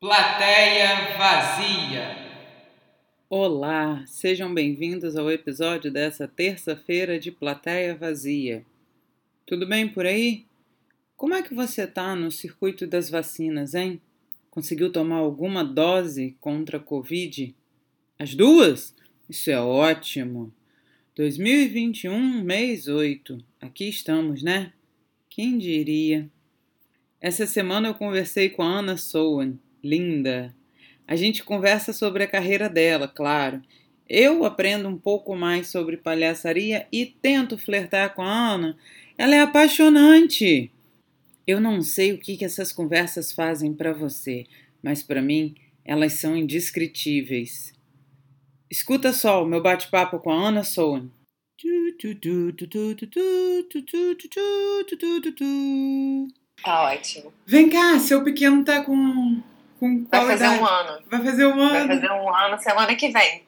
Plateia vazia. Olá, sejam bem-vindos ao episódio dessa terça-feira de Plateia Vazia. Tudo bem por aí? Como é que você tá no circuito das vacinas, hein? Conseguiu tomar alguma dose contra a Covid? As duas? Isso é ótimo! 2021, mês 8. Aqui estamos, né? Quem diria? Essa semana eu conversei com a Ana Sowen linda. A gente conversa sobre a carreira dela, claro. Eu aprendo um pouco mais sobre palhaçaria e tento flertar com a Ana. Ela é apaixonante. Eu não sei o que, que essas conversas fazem para você, mas para mim elas são indescritíveis. Escuta só o meu bate-papo com a Ana Sowen. Tá ótimo. Vem cá, seu pequeno tá com com Vai fazer idade? um ano. Vai fazer um ano. Vai fazer um ano semana que vem.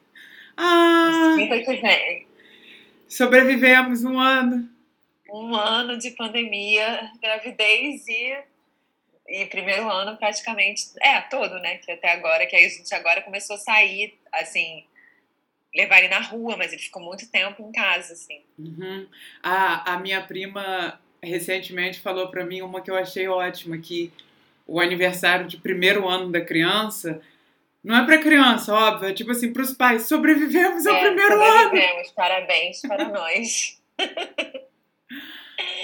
Ah, Quinta que vem. sobrevivemos um ano. Um ano de pandemia, gravidez e, e primeiro ano praticamente. É, todo, né? Que até agora, que aí a gente agora começou a sair, assim, levar ele na rua, mas ele ficou muito tempo em casa, assim. Uhum. A, a minha prima recentemente falou pra mim uma que eu achei ótima, que o aniversário de primeiro ano da criança não é pra criança, óbvio, é tipo assim, pros pais, sobrevivemos ao É, primeiro ano. sobrevivemos. Parabéns para nós.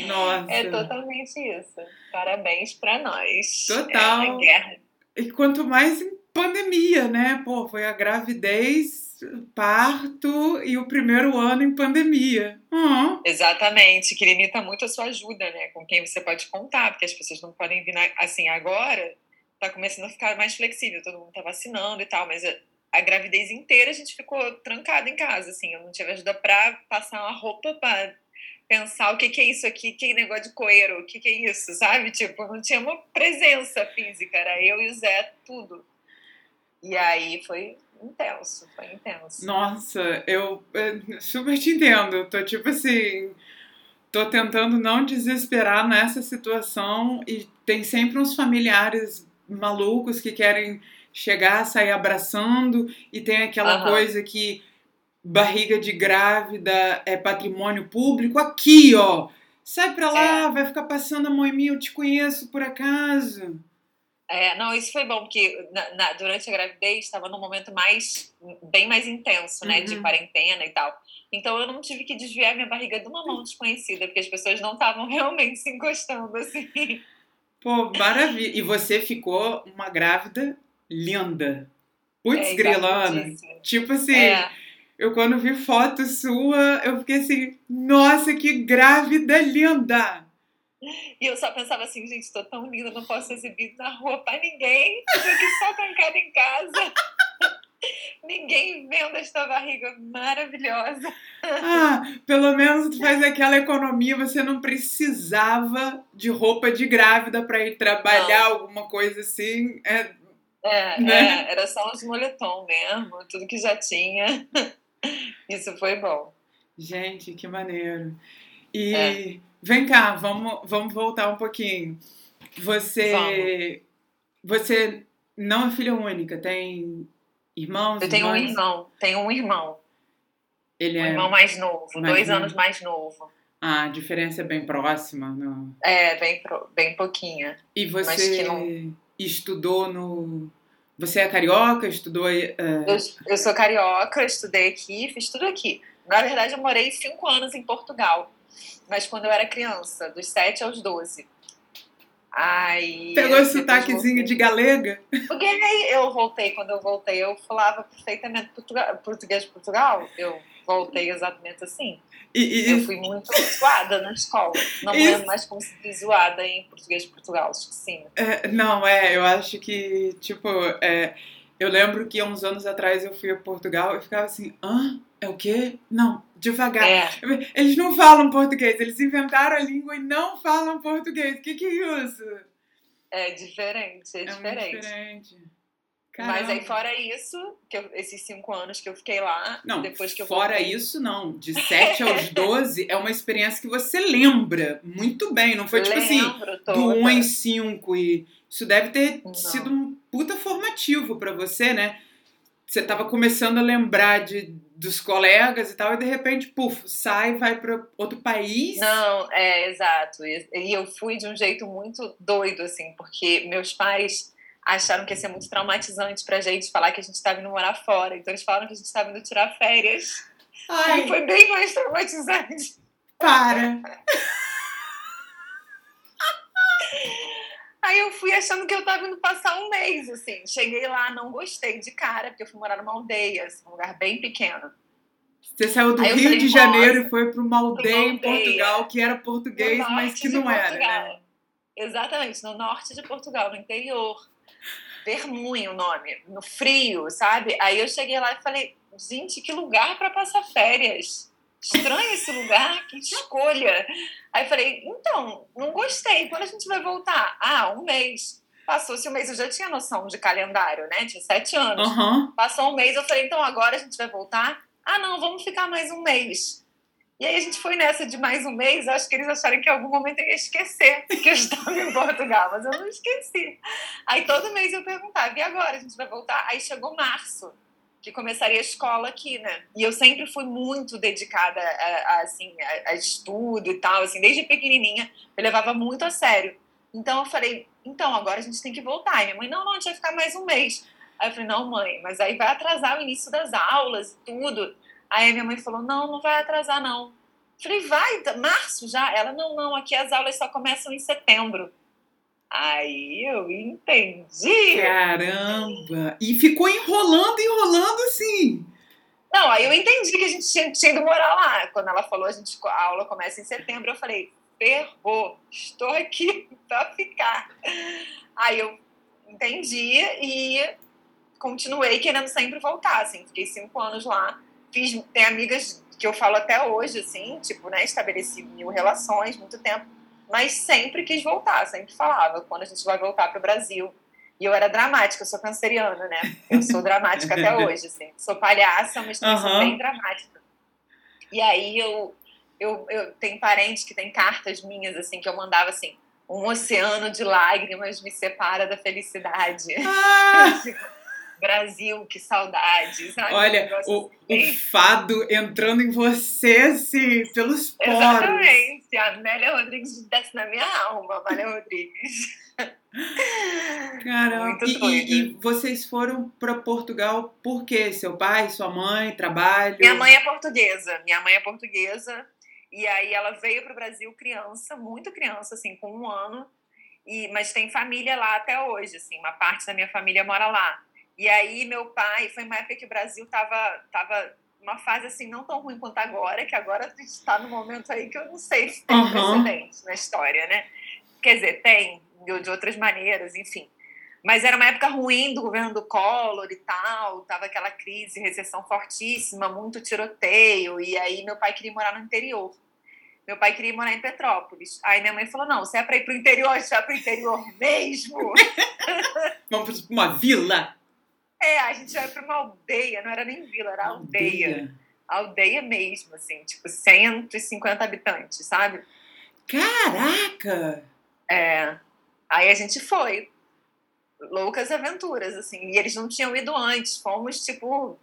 Nossa. É totalmente isso. Parabéns para nós. Total. É. E quanto mais em pandemia, né? Pô, foi a gravidez, parto e o primeiro ano em pandemia. Uhum. Exatamente, que limita muito a sua ajuda, né? Com quem você pode contar, porque as pessoas não podem vir. Na... Assim, agora tá começando a ficar mais flexível, todo mundo tá vacinando e tal, mas a, gravidez inteira a gente ficou trancada em casa, assim. Eu não tive ajuda pra passar uma roupa pra pensar o que, que é isso aqui, que negócio de coeiro, o que, que é isso, sabe? Tipo, não tinha uma presença física, era eu e o Zé, tudo. E aí foi intenso, foi intenso. Nossa, eu, eu super te entendo. Tô tipo assim. Tô tentando não desesperar nessa situação e tem sempre uns familiares malucos que querem chegar, sair abraçando e tem aquela Aham. coisa que barriga de grávida é patrimônio público. Aqui, ó. Sai pra lá, vai ficar passando a mão em mim, eu te conheço por acaso. É, não, isso foi bom, porque na- na- durante a gravidez estava num momento mais, bem mais intenso, né, de Uhum. quarentena e tal. Então eu não tive que desviar minha barriga de uma mão desconhecida, porque as pessoas não estavam realmente se encostando assim. Pô, maravilha. E você ficou uma grávida linda. Putz, É, grilana. Tipo assim, É, eu quando vi foto sua, eu fiquei assim, nossa, que grávida linda! E eu só pensava assim, gente, tô tão linda, não posso ser exibida na rua pra ninguém, tô aqui só trancada em casa. ninguém vendo esta barriga maravilhosa. Ah, pelo menos tu faz aquela economia, você não precisava de roupa de grávida pra ir trabalhar, alguma coisa assim. É, É, Né? é, era só uns moletom mesmo, tudo que já tinha. Isso foi bom. Gente, que maneiro. E É. vem cá, vamos, vamos voltar um pouquinho. Você, você não é filha única, tem irmãos? Eu tenho um irmão, tenho um irmão, Ele um é. irmão mais novo, mais dois novo. anos mais novo. Ah, a diferença é bem próxima. Não. É, bem, pro- bem pouquinha. E você não- estudou no. Você é carioca? Estudou. eh, Eu, eu sou carioca, estudei aqui, fiz tudo aqui. Na verdade, eu morei cinco anos em Portugal, mas quando eu era criança, dos 7 aos 12. Aí. Pegou esse sotaquezinho de galega? Porque eu voltei, quando eu voltei, eu falava perfeitamente português de Portugal. Eu voltei exatamente assim. E, e- Eu fui muito zoada na escola. Não Isso. lembro mais como se diz zoada em português de Portugal, acho que sim. É, não, é, eu acho que, tipo, é, eu lembro que há uns anos atrás eu fui a Portugal e ficava assim, hã? É o quê? Não, devagar. É, Eles não falam português, eles inventaram a língua e não falam português. O que, que é isso? é diferente, é, É diferente. diferente. Mas aí, fora isso, que eu- esses cinco anos que eu fiquei lá, Não, depois que eu fora voltei, isso, não. De 7 aos 12 é uma experiência que você lembra muito bem. Não foi tipo assim, lembro do toda. 1 em 5 e isso deve ter Não. sido puta formativo para você, né? Você tava começando a lembrar de, dos colegas e tal, e de repente, puf, sai, vai para outro país. Não, é, exato. E eu fui de um jeito muito doido, assim, porque meus pais acharam que ia ser muito traumatizante pra gente falar que a gente estava indo morar fora. Então eles falaram que a gente estava indo tirar férias. Ai. E foi bem mais traumatizante. Para! Aí eu fui achando que eu tava indo passar um mês, assim. Cheguei lá, não gostei de cara, porque eu fui morar numa aldeia, assim, um lugar bem pequeno. Você saiu do Rio falei, de Janeiro e foi para uma aldeia, em Portugal que era português, mas que não era, né? Exatamente, no norte de Portugal, no interior. Vermunho o nome, no frio, sabe? Aí eu cheguei lá e falei, gente, que lugar para passar férias. Estranho esse lugar, que escolha. Aí falei, então, não gostei. Quando a gente vai voltar? Ah, um mês. Passou-se um mês, eu já tinha noção de calendário, né? Tinha sete anos. Uhum. Passou um mês, eu falei, então agora a gente vai voltar? Ah, não, vamos ficar mais um mês. E aí a gente foi nessa de mais um mês, acho que eles acharam que em algum momento eu ia esquecer que eu estava em Portugal, mas eu não esqueci. Aí todo mês eu perguntava, e agora a gente vai voltar? Aí chegou março, que começaria a escola aqui, né? E eu sempre fui muito dedicada a, a assim, a, a, estudo e tal, assim, desde pequenininha, eu levava muito a sério. Então eu falei, então agora a gente tem que voltar. E minha mãe, não, não, a gente vai ficar mais um mês. Aí eu falei, não, mãe, mas aí vai atrasar o início das aulas e tudo. Aí minha mãe falou: não, não vai atrasar, não. Falei, vai, tá, março já? Ela, não, não, aqui as aulas só começam em setembro. Aí eu entendi. Caramba! E ficou enrolando, enrolando assim. Não, aí eu entendi que a gente tinha, tinha ido morar lá. Quando ela falou, a, gente, a aula começa em setembro, eu falei, ferrou, estou aqui para ficar. Aí eu entendi e continuei querendo sempre voltar, assim, fiquei cinco anos lá fiz, tem amigas que eu falo até hoje, assim, tipo, né, estabeleci mil relações, muito tempo, mas sempre quis voltar, sempre falava, quando a gente vai voltar para o Brasil. E eu era dramática, eu sou canceriana, né? Eu sou dramática até hoje, assim. Sou palhaça, mas também uhum. sou bem dramática. E aí eu, eu, eu tenho parentes que têm cartas minhas, assim, que eu mandava assim, um oceano de lágrimas me separa da felicidade. Ah! Brasil, que saudade. Sabe? Olha, o, assim. o, fado entrando em você, assim, pelos poros. Exatamente. A Amélia Rodrigues desce na minha alma, Amélia Rodrigues. Caramba, e, e, e, vocês foram para Portugal por quê? Seu pai, sua mãe, trabalho? Minha mãe é portuguesa. Minha mãe é portuguesa. E aí ela veio para o Brasil criança, muito criança, assim, com um ano. E, mas tem família lá até hoje, assim, uma parte da minha família mora lá. E aí meu pai, foi uma época que o Brasil tava, tava uma fase assim não tão ruim quanto agora, que agora a gente está no momento aí que eu não sei se tem uhum. precedente na história, né? Quer dizer, tem, de outras maneiras, enfim. Mas era uma época ruim do governo do Collor e tal, tava aquela crise, recessão fortíssima, muito tiroteio, e aí meu pai queria morar no interior. Meu pai queria morar em Petrópolis. Aí minha mãe falou: não, você é para ir para o interior, você é para o interior mesmo. Vamos para uma vila. É, a gente ia para uma aldeia, não era nem vila, era aldeia. aldeia. Aldeia mesmo, assim, tipo 150 habitantes, sabe? Caraca! É. Aí a gente foi. Loucas aventuras, assim. E eles não tinham ido antes. Fomos, tipo.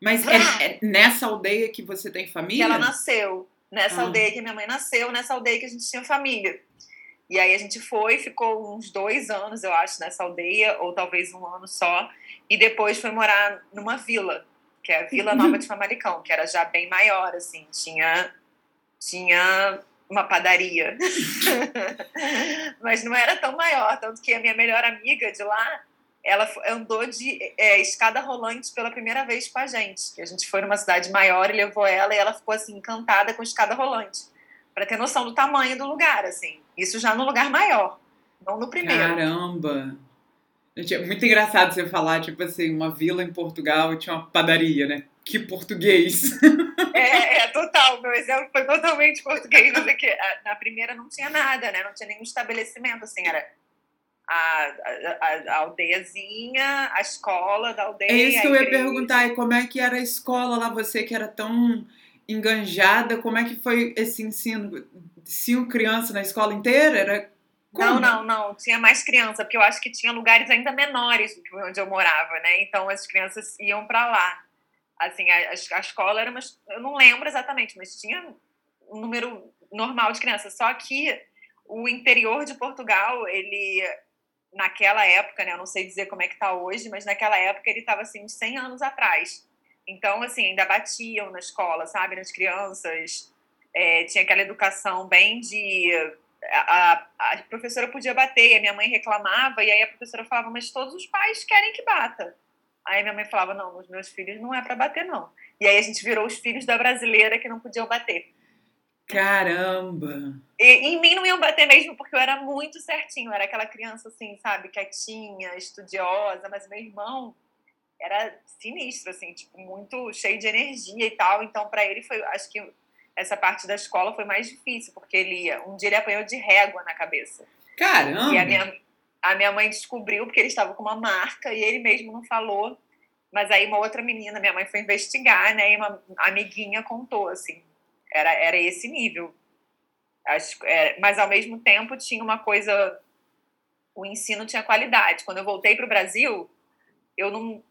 Mas é, é, nessa aldeia que você tem família? Que ela nasceu. Nessa ah. aldeia que minha mãe nasceu, nessa aldeia que a gente tinha família. E aí a gente foi, ficou uns dois anos, eu acho, nessa aldeia, ou talvez um ano só, e depois foi morar numa vila, que é a Vila Nova de Famalicão, que era já bem maior, assim, tinha, tinha uma padaria. Mas não era tão maior, tanto que a minha melhor amiga de lá, ela andou de é, escada rolante pela primeira vez com a gente. A gente foi numa cidade maior e levou ela, e ela ficou assim encantada com escada rolante para ter noção do tamanho do lugar, assim. Isso já no lugar maior, não no primeiro. Caramba! Gente, é muito engraçado você falar, tipo assim, uma vila em Portugal e tinha uma padaria, né? Que português! É, é total. Meu exemplo foi totalmente português, mas é que na primeira não tinha nada, né? Não tinha nenhum estabelecimento, assim, era a, a, a, aldeiazinha, a escola da aldeia. É isso que eu ia perguntar, e como é que era a escola lá, você que era tão enganjada, como é que foi esse ensino? Cinco crianças na escola inteira? Era Não, não, não. Tinha mais criança, porque eu acho que tinha lugares ainda menores do que onde eu morava, né? Então as crianças iam para lá. Assim, a, a escola era uma. Eu não lembro exatamente, mas tinha um número normal de crianças. Só que o interior de Portugal, ele. Naquela época, né? Eu não sei dizer como é que tá hoje, mas naquela época ele estava assim, uns 100 anos atrás. Então, assim, ainda batiam na escola, sabe? Nas crianças. É, tinha aquela educação bem de a, a, professora podia bater, e a minha mãe reclamava, e aí a professora falava, mas todos os pais querem que bata. Aí minha mãe falava, não, os meus filhos não é para bater, não. E aí a gente virou os filhos da brasileira que não podiam bater. Caramba! E em mim não iam bater mesmo, porque eu era muito certinho, eu era aquela criança assim, sabe, quietinha, estudiosa, mas meu irmão era sinistro, assim, tipo, muito cheio de energia e tal, então para ele foi, acho que essa parte da escola foi mais difícil, porque ele um dia ele apanhou de régua na cabeça. Caramba! E a minha, a minha mãe descobriu porque ele estava com uma marca e ele mesmo não falou. Mas aí uma outra menina, minha mãe foi investigar, né? E uma amiguinha contou, assim. Era, era esse nível. É, mas ao mesmo tempo tinha uma coisa. O ensino tinha qualidade. Quando eu voltei para o Brasil, eu não,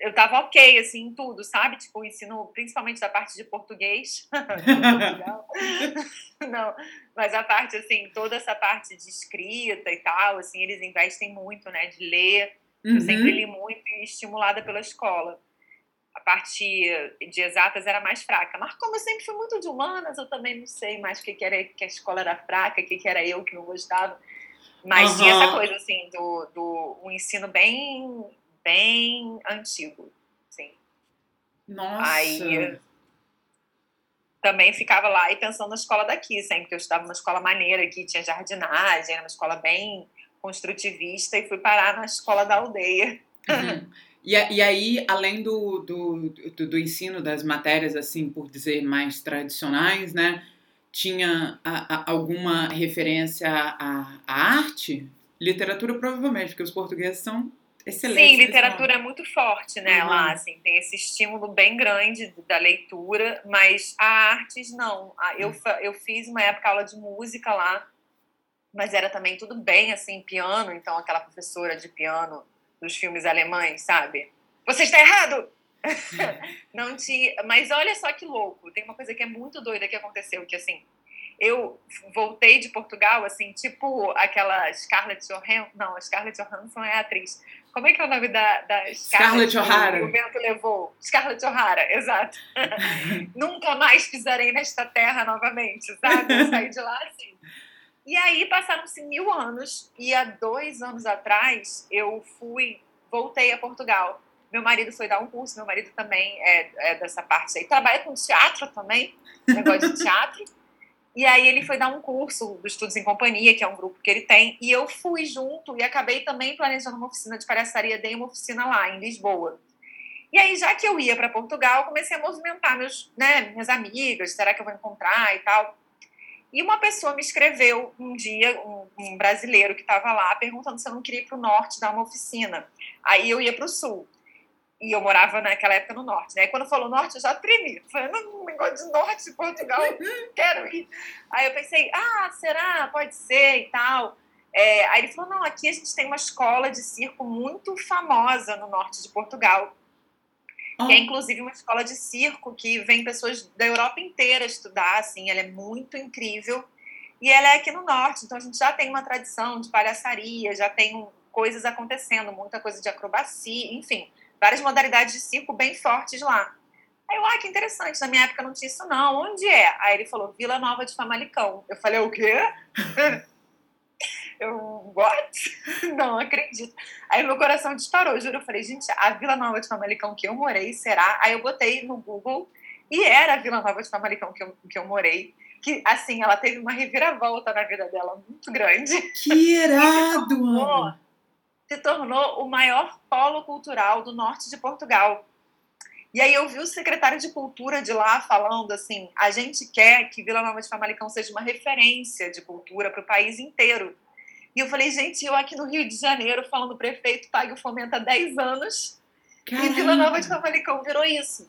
eu tava ok, assim, em tudo, sabe? Tipo, o ensino, principalmente da parte de português. Não, mas a parte, assim, toda essa parte de escrita e tal, assim, eles investem muito, né? De ler. Uhum. Eu sempre li muito e estimulada pela escola. A parte de exatas era mais fraca. Mas como eu sempre fui muito de humanas, eu também não sei mais o que, que era que a escola era fraca, o que, que era eu que não gostava. Mas uhum. tinha essa coisa, assim, do, do um ensino bem bem antigo, sim. Nossa. Aí também ficava lá e pensando na escola daqui, sempre que eu estava numa escola maneira aqui, tinha jardinagem, era uma escola bem construtivista e fui parar na escola da aldeia. Uhum. E, e aí, além do, do, do, do, ensino das matérias, assim, por dizer, mais tradicionais, né? Tinha a, a, alguma referência à, à arte? Literatura, provavelmente, porque os portugueses são Excelente. Sim, literatura é muito forte, né? Uhum. Lá, assim, tem esse estímulo bem grande da leitura, mas a artes não. Eu, uhum. eu fiz uma época aula de música lá, mas era também tudo bem, assim, piano, então aquela professora de piano dos filmes alemães, sabe? Você está errado! não tinha. Mas olha só que louco, tem uma coisa que é muito doida que aconteceu, que assim eu voltei de Portugal, assim, tipo aquela Scarlett Johansson. Não, a Scarlett Johansson é a atriz. Como é que é o nome da, da Scarlett, O'Hara? O vento levou. Scarlett O'Hara, exato. Nunca mais pisarei nesta terra novamente, sabe? Eu saí de lá assim. E aí passaram-se mil anos e há dois anos atrás eu fui, voltei a Portugal. Meu marido foi dar um curso, meu marido também é, é dessa parte aí. Trabalha com teatro também, negócio de teatro. E aí ele foi dar um curso do Estudos em Companhia, que é um grupo que ele tem, e eu fui junto e acabei também planejando uma oficina de palhaçaria, dei uma oficina lá em Lisboa. E aí, já que eu ia para Portugal, comecei a movimentar meus, né, minhas amigas, será que eu vou encontrar e tal. E uma pessoa me escreveu um dia, um, um brasileiro que estava lá, perguntando se eu não queria ir para o norte dar uma oficina. Aí eu ia para o sul. E eu morava naquela época no norte, né? E quando falou norte, eu já tremi. Falei, não, negócio de norte, Portugal, quero ir. Aí eu pensei, ah, será? Pode ser e tal. É, aí ele falou, não, aqui a gente tem uma escola de circo muito famosa no norte de Portugal. Que é inclusive uma escola de circo que vem pessoas da Europa inteira estudar, assim, ela é muito incrível. E ela é aqui no norte, então a gente já tem uma tradição de palhaçaria, já tem coisas acontecendo, muita coisa de acrobacia, enfim várias modalidades de circo bem fortes lá. Aí eu, ah, que interessante, na minha época não tinha isso não, onde é? Aí ele falou, Vila Nova de Famalicão. Eu falei, o quê? eu, what? Não acredito. Aí meu coração disparou, juro. Eu falei, gente, a Vila Nova de Famalicão que eu morei, será? Aí eu botei no Google e era a Vila Nova de Famalicão que eu, que eu morei. Que, assim, ela teve uma reviravolta na vida dela muito grande. Que irado, mano! Se tornou o maior polo cultural do norte de Portugal. E aí eu vi o secretário de cultura de lá falando assim: a gente quer que Vila Nova de Famalicão seja uma referência de cultura para o país inteiro. E eu falei, gente, eu aqui no Rio de Janeiro falando prefeito pague o fomento há 10 anos. Caramba. E Vila Nova de Famalicão virou isso.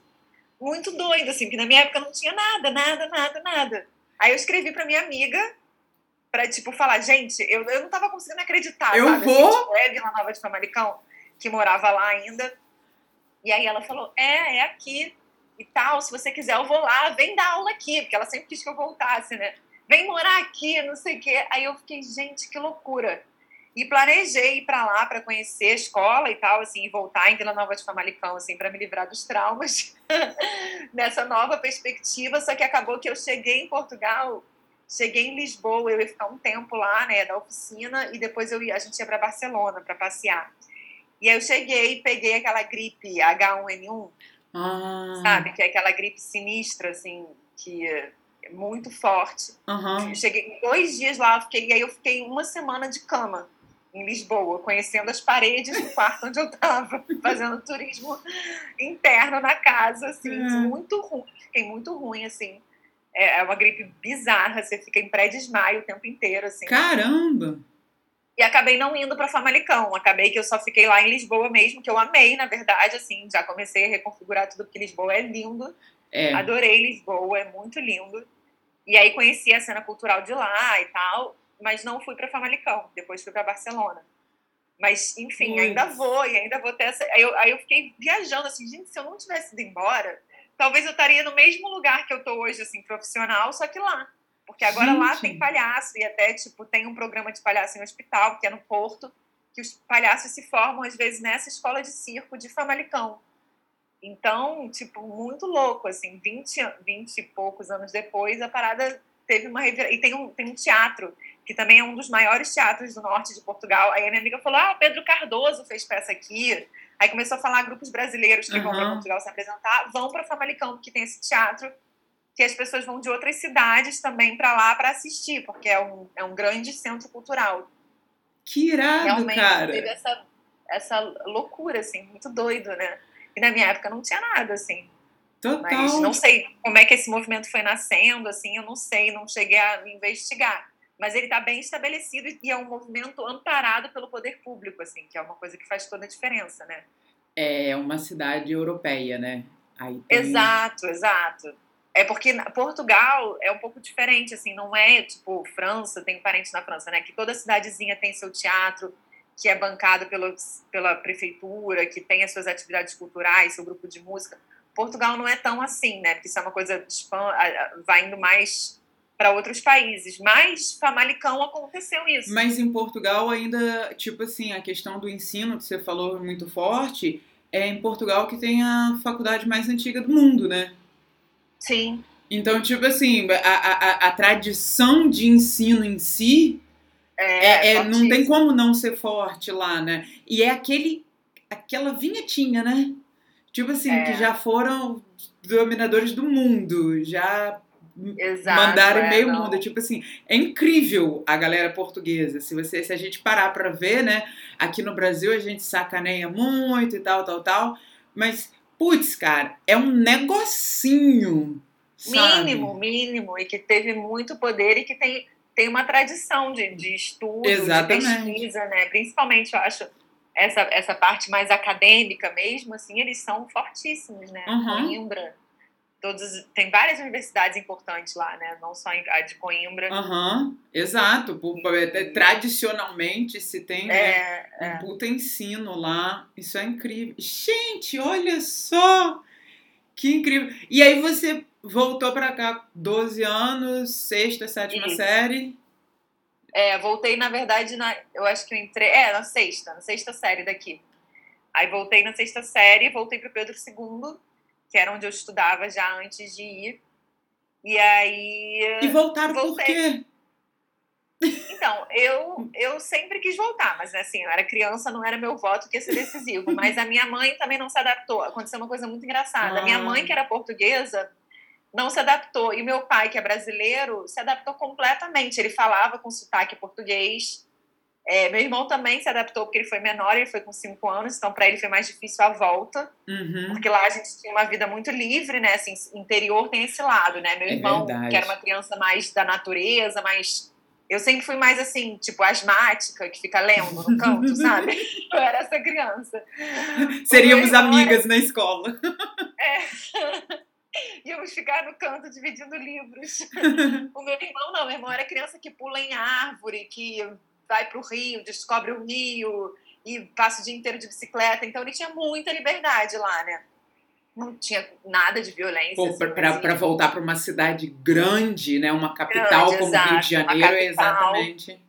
Muito doido, assim, porque na minha época não tinha nada, nada, nada, nada. Aí eu escrevi para minha amiga pra, tipo, falar, gente, eu, eu não tava conseguindo acreditar, Eu sabe? vou? Assim, tipo, é Vila Nova de Famalicão, que morava lá ainda. E aí ela falou, é, é aqui e tal, se você quiser eu vou lá, vem dar aula aqui, porque ela sempre quis que eu voltasse, né? Vem morar aqui, não sei o quê. Aí eu fiquei, gente, que loucura. E planejei ir para lá para conhecer a escola e tal, assim, e voltar em Vila Nova de Famalicão, assim, para me livrar dos traumas nessa nova perspectiva. Só que acabou que eu cheguei em Portugal, cheguei em Lisboa, eu ia ficar um tempo lá, né, da oficina, e depois eu ia, a gente ia para Barcelona para passear. E aí eu cheguei, peguei aquela gripe H1N1, Ah. sabe, que é aquela gripe sinistra, assim, que é muito forte. Eu cheguei dois dias lá, eu fiquei, e aí eu fiquei uma semana de cama em Lisboa, conhecendo as paredes do quarto onde eu estava, fazendo turismo interno na casa, assim, Uhum. muito ruim, fiquei muito ruim, assim. É é uma gripe bizarra, você fica em pré-desmaio o tempo inteiro, assim. Caramba! E acabei não indo para Famalicão, acabei que eu só fiquei lá em Lisboa mesmo, que eu amei, na verdade, assim, já comecei a reconfigurar tudo, porque Lisboa é lindo, É. Adorei Lisboa, é muito lindo. E aí conheci a cena cultural de lá e tal, mas não fui para Famalicão, depois fui para Barcelona. Mas, enfim, Puts. ainda vou, e ainda vou ter essa. Aí eu, aí eu fiquei viajando assim, gente, se eu não tivesse ido embora, talvez eu estaria no mesmo lugar que eu tô hoje, assim, profissional, só que lá. Porque agora lá Gente. tem palhaço, e até, tipo, tem um programa de palhaço em hospital, que é no Porto, que os palhaços se formam, às vezes, nessa escola de circo de Famalicão. Então, tipo, muito louco, assim, 20, an- 20 e poucos anos depois, a parada teve uma revira... E tem um, tem um teatro, que também é um dos maiores teatros do norte de Portugal. Aí a minha amiga falou, ah, Pedro Cardoso fez peça aqui. Aí começou a falar grupos brasileiros que vão para. Portugal se apresentar, vão para Famalicão, porque tem esse teatro, que as pessoas vão de outras cidades também para lá para assistir, porque é um, é um grande centro cultural. Que irado, Realmente cara. teve essa, essa loucura, assim, muito doido, né? E na minha época não tinha nada, assim. Total. Mas não sei como é que esse movimento foi nascendo, assim, eu não sei, não cheguei a investigar. Mas ele está bem estabelecido e é um movimento amparado pelo poder público, assim, que é uma coisa que faz toda a diferença, né? É uma cidade europeia, né? Tem... Exato, exato. É porque Portugal é um pouco diferente, assim, não é tipo França, tem parente na França, né? Que toda cidadezinha tem seu teatro, que é bancado pelo, pela prefeitura, que tem as suas atividades culturais, seu grupo de música. Portugal não é tão assim, né? Porque isso é uma coisa a- vai indo mais para outros países. Mas Famalicão aconteceu isso. Mas em Portugal ainda, tipo assim, a questão do ensino que você falou é muito forte, é em Portugal que tem a faculdade mais antiga do mundo, né? Sim, Então, tipo assim, a, a, a- tradição de ensino em si é, é, é- não tem como não ser forte lá, né? E é aquele, aquela vinhetinha, né? Tipo assim, É. que já foram dominadores do mundo, já Exato, mandaram é, meio não. mundo. Tipo assim, é incrível a galera portuguesa. Se você, se a gente parar pra ver, né? Aqui no Brasil a gente sacaneia muito e tal, tal, tal. Mas, putz, cara, é um negocinho. Sabe? Mínimo, mínimo, e que teve muito poder e que tem, tem uma tradição de, de estudo, Exatamente. de pesquisa, né? Principalmente, eu acho, essa, essa parte mais acadêmica mesmo, assim, eles são fortíssimos, né? Uhum. Coimbra, todos, tem várias universidades importantes lá, né? Não só a de Coimbra. Aham, exato. Por- por- até Tradicionalmente se tem né, É, um puta ensino lá. Isso é incrível. Gente, olha só! Que incrível. E aí você voltou pra cá 12 anos, sexta, sétima Isso. série. É, voltei, na verdade, na, eu acho que eu entrei. É, na sexta, na sexta série daqui. Aí voltei na sexta série, voltei para Pedro II, que era onde eu estudava já antes de ir. E aí. E voltaram por Voltei. quê? Então, eu, eu sempre quis voltar, mas assim, eu era criança, não era meu voto que ia ser decisivo. Mas a minha mãe também não se adaptou. Aconteceu uma coisa muito engraçada. A minha Ah. mãe, que era portuguesa, não se adaptou. E meu pai, que é brasileiro, se adaptou completamente. Ele falava com sotaque português. É, meu irmão também se adaptou porque ele foi menor, ele foi com cinco anos, então para ele foi mais difícil a volta, Uhum. porque lá a gente tinha uma vida muito livre, né? Assim, interior tem esse lado, né? Meu É irmão, verdade. que era uma criança mais da natureza, mais. Eu sempre fui mais assim, tipo, asmática, que fica lendo no canto, sabe? Eu era essa criança. Seríamos irmão era- amigas na escola. O íamos ficar no canto dividindo livros. o meu irmão não, meu irmão era criança que pula em árvore, que vai para o rio, descobre o rio e passa o dia inteiro de bicicleta. Então ele tinha muita liberdade lá, né? Não tinha nada de violência. assim, para voltar para uma cidade grande, né? Uma capital grande, como exato, Rio de Janeiro, exatamente.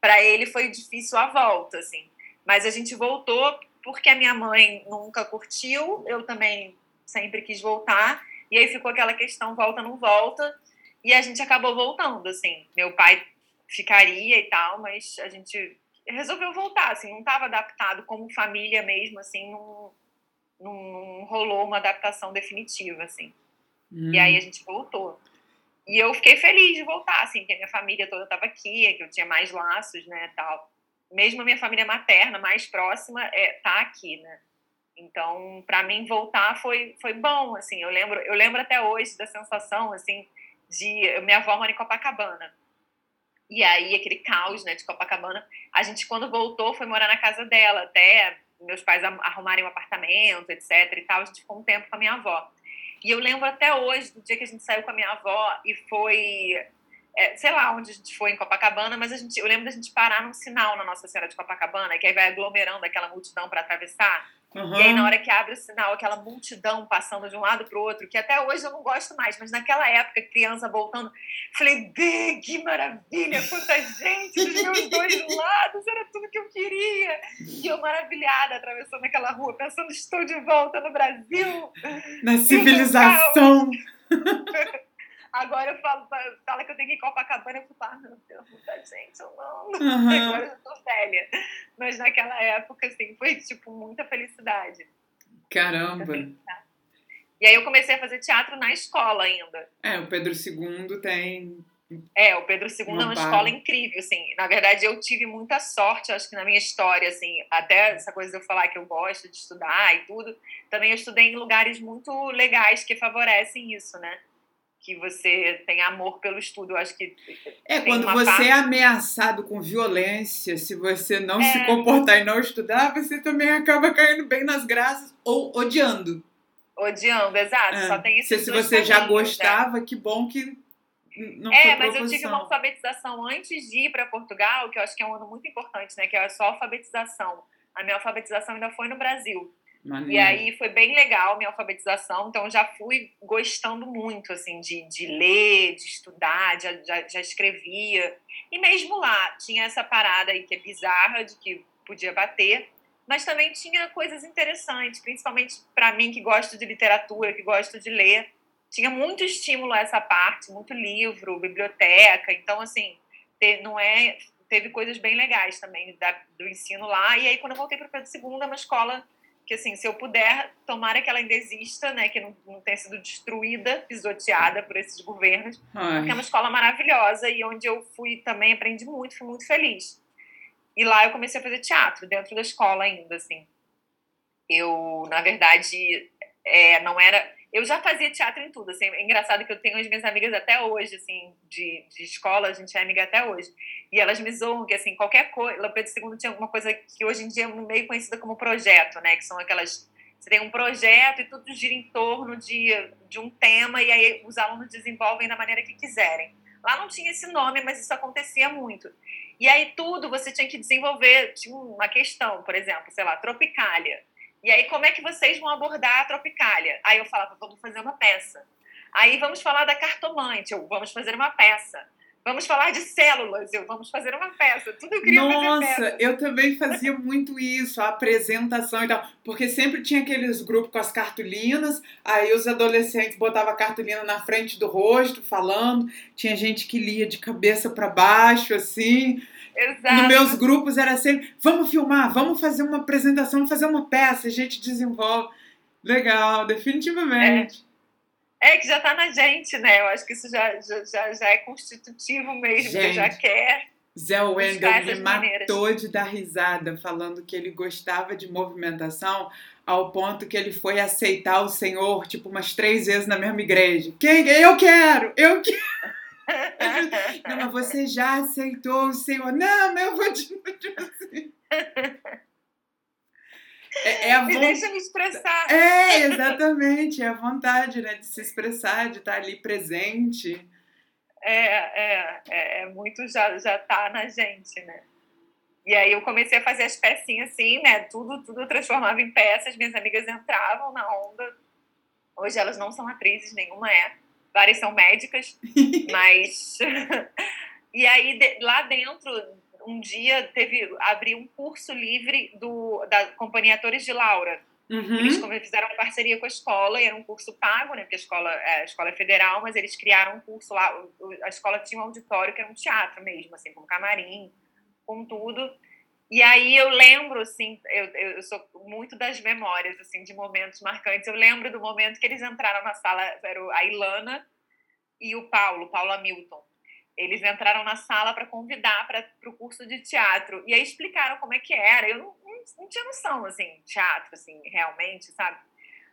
Para ele foi difícil a volta, assim. Mas a gente voltou porque a minha mãe nunca curtiu, eu também sempre quis voltar. E aí ficou aquela questão volta não volta. E a gente acabou voltando, assim. Meu pai ficaria e tal, mas a gente resolveu voltar, assim, não estava adaptado como família mesmo, assim, não, não, rolou uma adaptação definitiva, assim. Hum. E aí a gente voltou. E eu fiquei feliz de voltar, assim, que a minha família toda estava aqui, que eu tinha mais laços, né, tal. Mesmo a minha família materna, mais próxima, é, tá aqui, né. Então, para mim voltar foi foi bom, assim. Eu lembro, eu lembro até hoje da sensação, assim, de minha avó mora em Copacabana. E aí, aquele caos né, de Copacabana. A gente, quando voltou, foi morar na casa dela, até meus pais arrumarem um apartamento, etc. e tal. A gente ficou um tempo com a minha avó. E eu lembro até hoje do dia que a gente saiu com a minha avó e foi, é, sei lá onde a gente foi em Copacabana, mas a gente, eu lembro da gente parar num sinal na Nossa Senhora de Copacabana, que aí vai aglomerando aquela multidão para atravessar. Uhum. E aí, na hora que abre o sinal, aquela multidão passando de um lado para o outro, que até hoje eu não gosto mais, mas naquela época, criança voltando, falei, que maravilha, quanta gente dos meus dois lados, era tudo que eu queria. E eu maravilhada, atravessando aquela rua, pensando, estou de volta no Brasil. Na civilização. Agora eu falo, fala que eu tenho que ir em Copacabana, eu fico, ah, meu Deus, muita gente, eu não. Uhum. Agora eu tô velha. Mas naquela época, assim, foi, tipo, muita felicidade. Caramba! Muita felicidade. E aí eu comecei a fazer teatro na escola ainda. É, o Pedro II tem. É, o Pedro II é uma escola incrível, assim. Na verdade, eu tive muita sorte, acho que na minha história, assim, até essa coisa de eu falar que eu gosto de estudar e tudo, também eu estudei em lugares muito legais que favorecem isso, né? Que você tem amor pelo estudo. Eu acho que. É, quando você parte... é ameaçado com violência, se você não é... se comportar e não estudar, você também acaba caindo bem nas graças ou odiando. Odiando, exato. É. Só tem Se, se você já né? gostava, né? que bom que. Não é, mas eu tive uma alfabetização antes de ir para Portugal, que eu acho que é um ano muito importante, né? Que é só alfabetização. A minha alfabetização ainda foi no Brasil. Maneiro. E aí foi bem legal minha alfabetização, então já fui gostando muito, assim, de, de ler, de estudar, já, já, já escrevia. E mesmo lá tinha essa parada aí que é bizarra, de que podia bater, mas também tinha coisas interessantes, principalmente para mim que gosto de literatura, que gosto de ler. Tinha muito estímulo a essa parte, muito livro, biblioteca, então, assim, não é teve coisas bem legais também da, do ensino lá. E aí, quando eu voltei para o Pedro II, uma escola que assim, se eu puder, tomara que ela ainda exista, né, que não, não tenha sido destruída, pisoteada por esses governos, Ai. porque é uma escola maravilhosa e onde eu fui também aprendi muito, fui muito feliz. E lá eu comecei a fazer teatro dentro da escola ainda, assim. Eu, na verdade, é, não era eu já fazia teatro em tudo, assim, é engraçado que eu tenho as minhas amigas até hoje, assim, de, de escola, a gente é amiga até hoje, e elas me zoam que, assim, qualquer coisa, Pedro II tinha alguma coisa que hoje em dia é meio conhecida como projeto, né, que são aquelas, você tem um projeto e tudo gira em torno de, de um tema, e aí os alunos desenvolvem da maneira que quiserem. Lá não tinha esse nome, mas isso acontecia muito. E aí tudo você tinha que desenvolver, tinha uma questão, por exemplo, sei lá, Tropicália. E aí, como é que vocês vão abordar a Tropicália? Aí eu falava, vamos fazer uma peça. Aí vamos falar da cartomante, eu, vamos fazer uma peça. Vamos falar de células, eu vamos fazer uma peça. Tudo eu queria Nossa, fazer peça. eu também fazia muito isso, a apresentação e tal. Porque sempre tinha aqueles grupos com as cartolinas, aí os adolescentes botavam a cartolina na frente do rosto, falando. Tinha gente que lia de cabeça para baixo, assim. Exato. Nos meus grupos era sempre, vamos filmar, vamos fazer uma apresentação, fazer uma peça, a gente desenvolve. Legal, definitivamente. É, é que já está na gente, né? Eu acho que isso já, já, já é constitutivo mesmo, gente, já quer. Zé Wendel me matou maneiras. de dar risada falando que ele gostava de movimentação ao ponto que ele foi aceitar o Senhor tipo umas três vezes na mesma igreja. Quem? Eu quero! Eu quero! Não, mas você já aceitou o Senhor. Não, mas eu vou te. É, é a me von... deixa me expressar. É, exatamente. É a vontade, né? De se expressar, de estar ali presente. É, é, é, é muito já, já tá na gente, né? E aí eu comecei a fazer as pecinhas assim, né? Tudo, tudo eu transformava em peças. Minhas amigas entravam na onda. Hoje elas não são atrizes, nenhuma é. Várias são médicas, mas. e aí lá dentro, um dia teve abri um curso livre do da companhia Atores de Laura. Uhum. Eles fizeram uma parceria com a escola e era um curso pago, né? Porque a escola, é, a escola é federal, mas eles criaram um curso lá. A escola tinha um auditório que era um teatro mesmo, assim, com camarim, com tudo. E aí eu lembro, assim, eu, eu sou muito das memórias, assim, de momentos marcantes. Eu lembro do momento que eles entraram na sala, era a Ilana e o Paulo, Paulo Hamilton. Eles entraram na sala para convidar para o curso de teatro. E aí explicaram como é que era. Eu não, não, não tinha noção, assim, teatro, assim, realmente, sabe?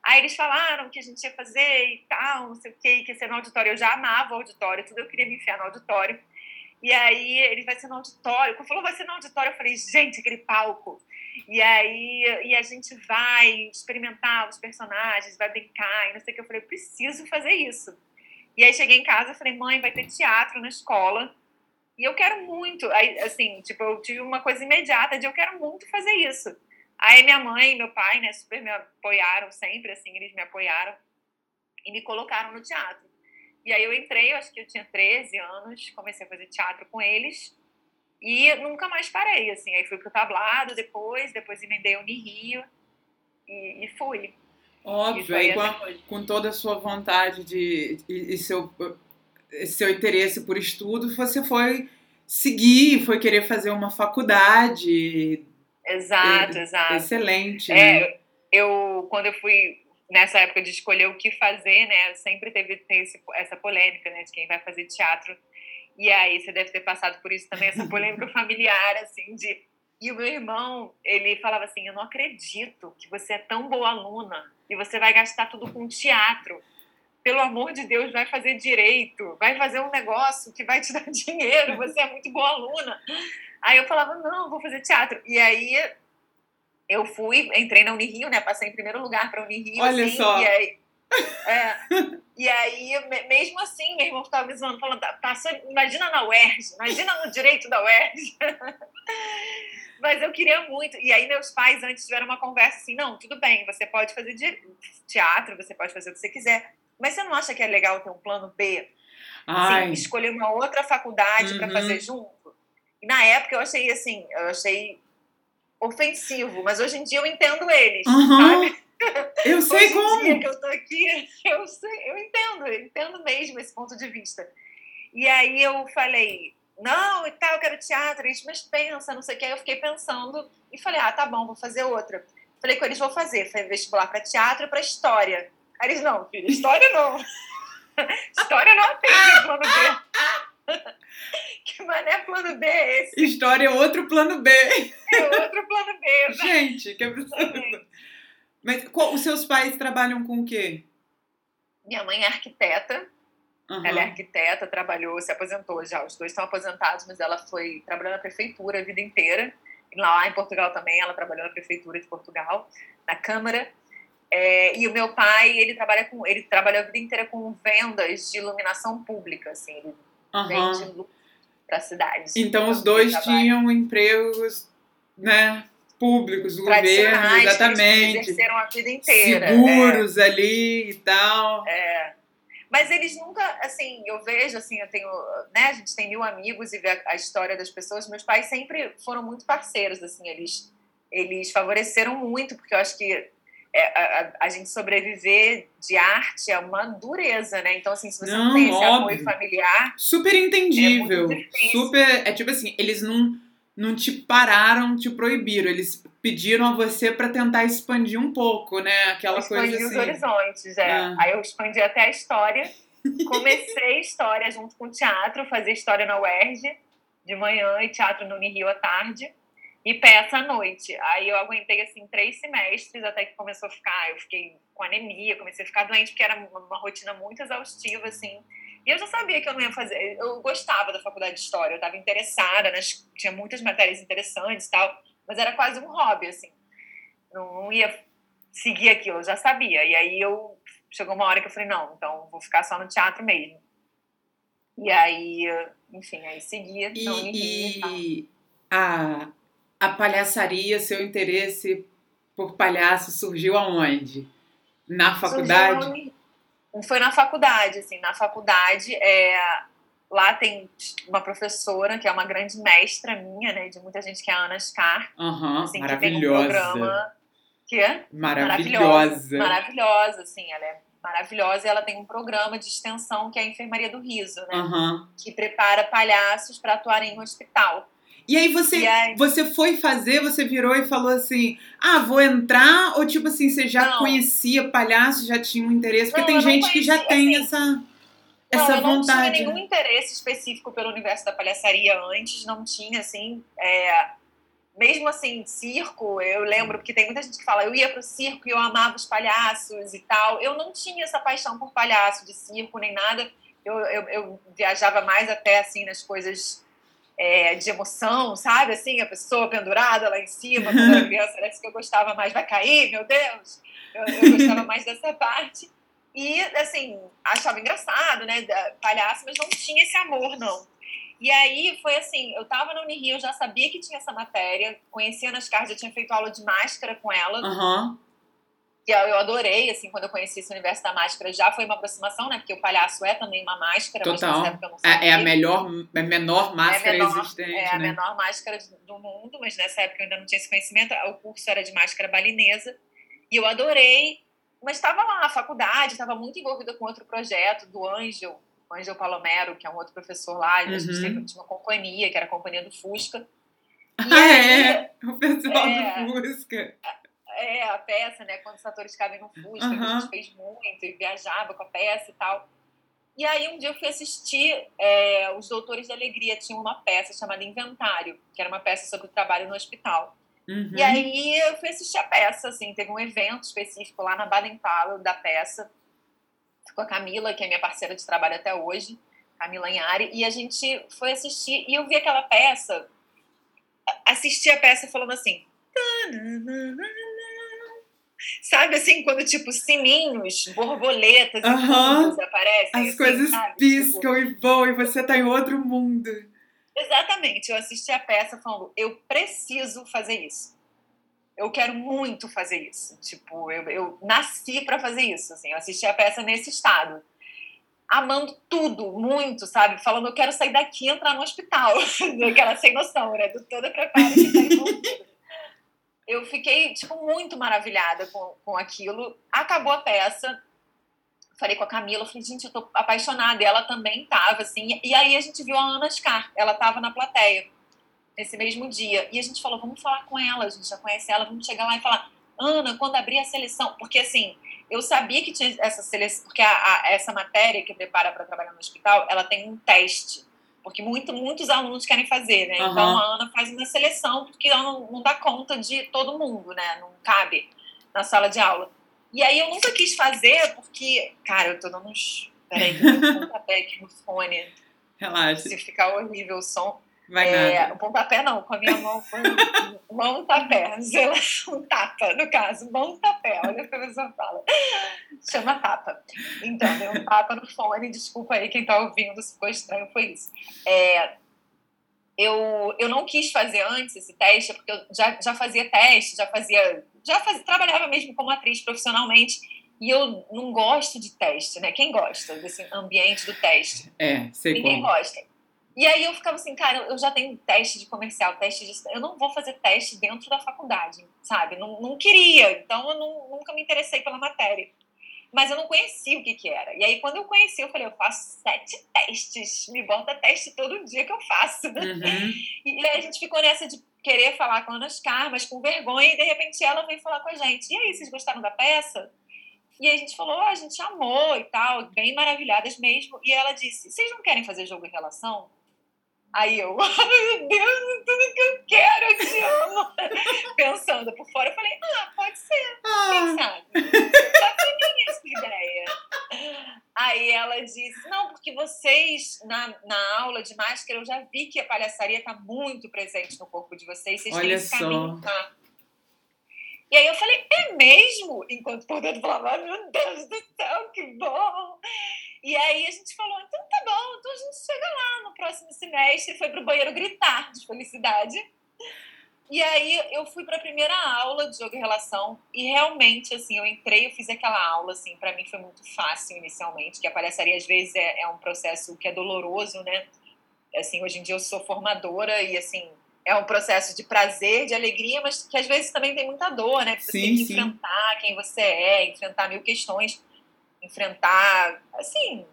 Aí eles falaram que a gente ia fazer e tal, não sei o quê, que ia ser no auditório. Eu já amava o auditório, tudo eu queria me enfiar no auditório. E aí ele vai ser no auditório. Quando falou vai ser no auditório, eu falei, gente, aquele palco. E aí e a gente vai experimentar os personagens, vai brincar, e não sei o que. Eu falei, preciso fazer isso. E aí cheguei em casa e falei, mãe, vai ter teatro na escola. E eu quero muito. Aí, assim, tipo, eu tive uma coisa imediata de eu quero muito fazer isso. Aí minha mãe e meu pai, né, super me apoiaram sempre, assim, eles me apoiaram e me colocaram no teatro. E aí eu entrei, eu acho que eu tinha 13 anos, comecei a fazer teatro com eles e nunca mais parei, assim. Aí fui pro tablado depois, depois emendei o Unirio e, e fui. Óbvio, aí com, com, toda a sua vontade de, e, e seu, seu interesse por estudo, você foi seguir, foi querer fazer uma faculdade. Exato, exato. Excelente. É, né? eu, quando eu fui nessa época de escolher o que fazer, né? Sempre teve tem esse, essa polêmica, né? De quem vai fazer teatro. E aí você deve ter passado por isso também, essa polêmica familiar, assim, de... E o meu irmão, ele falava assim, eu não acredito que você é tão boa aluna e você vai gastar tudo com teatro. Pelo amor de Deus, vai fazer direito, vai fazer um negócio que vai te dar dinheiro, você é muito boa aluna. Aí eu falava, não, vou fazer teatro. E aí eu fui, entrei na Unirio, né? Passei em primeiro lugar para a Unirio. Olha assim, só. E aí, é, e aí, mesmo assim, meu irmão ficava me zoando, falando, passou, imagina na UERJ, imagina no direito da UERJ. Mas eu queria muito. E aí, meus pais antes tiveram uma conversa assim: não, tudo bem, você pode fazer teatro, você pode fazer o que você quiser. Mas você não acha que é legal ter um plano B? Assim, escolher uma outra faculdade uhum. para fazer junto? E na época eu achei assim, eu achei ofensivo, mas hoje em dia eu entendo eles, uhum. sabe? Eu sei hoje como. Dia que eu tô aqui, eu sei, eu entendo, eu entendo mesmo esse ponto de vista. E aí eu falei, não, e tal, eu quero teatro, eles, mas pensa, não sei o que. Aí eu fiquei pensando e falei, ah, tá bom, vou fazer outra. Falei com eles, vou fazer. Falei, vestibular para teatro e para história. Aí eles, não, filho, história não. história não atende plano B. que mané plano B é esse? História é outro plano B. É outro plano B. Gente, que absurdo. Mas qual, os seus pais trabalham com o quê? Minha mãe é arquiteta. Uhum. Ela é arquiteta, trabalhou, se aposentou já. Os dois estão aposentados, mas ela foi trabalhou na prefeitura a vida inteira. Lá em Portugal também, ela trabalhou na prefeitura de Portugal, na Câmara. É, e o meu pai, ele trabalha com, ele trabalhou a vida inteira com vendas de iluminação pública, assim, ele uhum. vende para cidades. Então, então os dois tinham empregos, né, públicos, do governo, exatamente. Que exerceram a vida inteira. Seguros é. ali e tal. É. Mas eles nunca, assim, eu vejo, assim, eu tenho, né, a gente tem mil amigos e vê a, a história das pessoas. Meus pais sempre foram muito parceiros, assim, eles, eles favoreceram muito, porque eu acho que é, a, a, gente sobreviver de arte é uma dureza, né? Então, assim, se você não, não tem esse óbvio. apoio familiar. Super entendível. É super. É tipo assim, eles não, não te pararam, te proibiram. Eles pediram a você para tentar expandir um pouco, né? Aquela Expandir coisa assim. os horizontes, é. é. Aí eu expandi até a história. Comecei história junto com teatro, fazer história na UERJ de manhã e teatro no Unirio à tarde e peça à noite. Aí eu aguentei, assim, três semestres até que começou a ficar, eu fiquei com anemia, comecei a ficar doente, porque era uma rotina muito exaustiva, assim. E eu já sabia que eu não ia fazer, eu gostava da faculdade de História, eu estava interessada, nas, tinha muitas matérias interessantes e tal, mas era quase um hobby, assim. não, não ia seguir aquilo, eu já sabia. E aí eu chegou uma hora que eu falei, não, então vou ficar só no teatro mesmo. E aí, enfim, aí seguia. E, não, e a, a palhaçaria, seu interesse por palhaço surgiu aonde? Na faculdade? Surgiu, foi na faculdade, assim, na faculdade, é, lá tem uma professora que é uma grande mestra minha, né, de muita gente que é a Ana Scar, uhum, assim, maravilhosa. que tem um programa que é maravilhosa. maravilhosa, assim, ela é maravilhosa e ela tem um programa de extensão que é a Enfermaria do Riso, né, uhum. que prepara palhaços para atuarem em um hospital. E aí você, E aí- você foi fazer, você virou e falou assim, ah, vou entrar? Ou tipo assim, você já Não. conhecia palhaço, já tinha um interesse? Porque Não, tem não gente que já tem assim, essa, Não, essa eu não vontade. tinha nenhum interesse específico pelo universo da palhaçaria antes, não tinha, assim, é, mesmo assim, circo, eu lembro, porque tem muita gente que fala, eu ia pro circo e eu amava os palhaços e tal, eu não tinha essa paixão por palhaço de circo nem nada, eu, eu, eu viajava mais até, assim, nas coisas é, de emoção, sabe, assim, a pessoa pendurada lá em cima, quando era criança, era isso que eu gostava mais, vai cair, meu Deus, eu, eu gostava mais dessa parte, e, assim, achava engraçado, né? Palhaço, mas não tinha esse amor, não. E aí foi assim: eu tava no Unirio, eu já sabia que tinha essa matéria, conhecia nas cartas, já tinha feito aula de máscara com ela, Aham, que eu adorei, assim, quando eu conheci esse universo da máscara, já foi uma aproximação, né? Porque o palhaço é também uma máscara, mas Total. nessa época eu não sabia. é, é a melhor, é a menor máscara menor, existente, É a né? menor máscara do mundo, mas nessa época eu ainda não tinha esse conhecimento. O curso era de máscara balinesa e eu adorei. Mas estava lá na faculdade, estava muito envolvida com outro projeto do Ângel, o Ângel Palomero, que é um outro professor lá. e A gente Uhum. teve tinha uma companhia, que era a Companhia do Fusca. E Ah, aí, é? O pessoal É. do Fusca. É, a peça, né? Quando os atores cabem no Fusca, que a gente fez muito e viajava com a peça e tal. E aí um dia eu fui assistir é, Os Doutores da Alegria, tinha uma peça chamada Inventário, que era uma peça sobre o trabalho no hospital. Uhum. E aí eu fui assistir a peça, assim, teve um evento específico lá na Baden Powell da peça, com a Camila, que é minha parceira de trabalho até hoje, Camila Anhari, e a gente foi assistir, e eu vi aquela peça, assisti a peça falando assim, sabe assim, quando tipo sininhos, borboletas e Aham. fundos aparecem, As assim, coisas sabe? Tipo, piscam e voam e você tá em outro mundo. Exatamente, eu assisti a peça falando, eu preciso fazer isso. Eu quero muito fazer isso. Tipo, eu, eu nasci para fazer isso. Assim, eu assisti a peça nesse estado. Amando tudo, muito, sabe? Falando, eu quero sair daqui e entrar no hospital. Aquela sem noção, né? Do todo preparo que tá envolvido. Eu fiquei, tipo, muito maravilhada com, com aquilo. Acabou a peça, falei com a Camila, falei, gente, eu tô apaixonada. E ela também tava, assim. E aí a gente viu a Ana Scar, ela tava na plateia nesse mesmo dia. E a gente falou, vamos falar com ela, a gente já conhece ela, vamos chegar lá e falar, Ana, quando abrir a seleção, porque assim, eu sabia que tinha essa seleção, porque a, a- essa matéria que prepara para trabalhar no hospital, ela tem um teste. Porque muito, muitos alunos querem fazer, né? Então Aham. a Ana faz uma seleção, porque ela não, não dá conta de todo mundo, né? Não cabe na sala de aula. E aí eu nunca quis fazer, porque, cara, eu tô dando uns. Peraí, que eu pontapé aqui no fone. Relaxa, Se ficar horrível o som. Vai É, nada. o pontapé não, com a minha mão foi mão tapé, lá, um tapa, no caso, mão tapé, olha o que a pessoa fala. Chama tapa. Então, deu um tapa no fone, desculpa aí quem tá ouvindo, se ficou estranho, foi isso. É, eu, eu não quis fazer antes esse teste, porque eu já, já fazia teste, já fazia. Já fazia, trabalhava mesmo como atriz profissionalmente, e eu não gosto de teste, né? Quem gosta desse ambiente do teste? É, sei Ninguém como. gosta. E aí eu ficava assim, cara, eu já tenho teste de comercial, teste de. Eu não vou fazer teste dentro da faculdade, sabe? Não, não queria, então eu não- nunca me interessei pela matéria. Mas eu não conhecia o que, que era. E aí, quando eu conheci, eu falei, eu faço sete testes, me bota teste todo dia que eu faço. Uhum. E aí a gente ficou nessa de querer falar com a Ana Scar, mas com vergonha, e de repente ela veio falar com a gente. E aí, vocês gostaram da peça? E a gente falou, "Ah, a gente amou e tal, bem maravilhadas mesmo. E ela disse, vocês não querem fazer jogo e relação? Aí eu, ai meu Deus, tudo que eu quero, eu te amo. Pensando por fora, eu falei, ah, pode ser, quem Ah, sabe? Bacaninha essa ideia. Aí ela disse, não, porque vocês, na, na aula de máscara, eu já vi que a palhaçaria está muito presente no corpo de vocês, vocês têm Olha esse caminho só. lá. E aí eu falei, é mesmo? Enquanto por dentro falava, meu Deus do céu, que bom! E aí a gente falou, então tá bom, então a gente chega lá no próximo semestre, foi pro banheiro gritar de felicidade. E aí eu fui para a primeira aula de jogo e relação e realmente assim, eu entrei, eu fiz aquela aula assim, para mim foi muito fácil inicialmente, que a palhaçaria às vezes é, é um processo que é doloroso, né? Assim, hoje em dia eu sou formadora e assim, é um processo de prazer, de alegria, mas que às vezes também tem muita dor, né? Você sim, tem que sim. enfrentar quem você é, enfrentar mil questões, enfrentar, assim,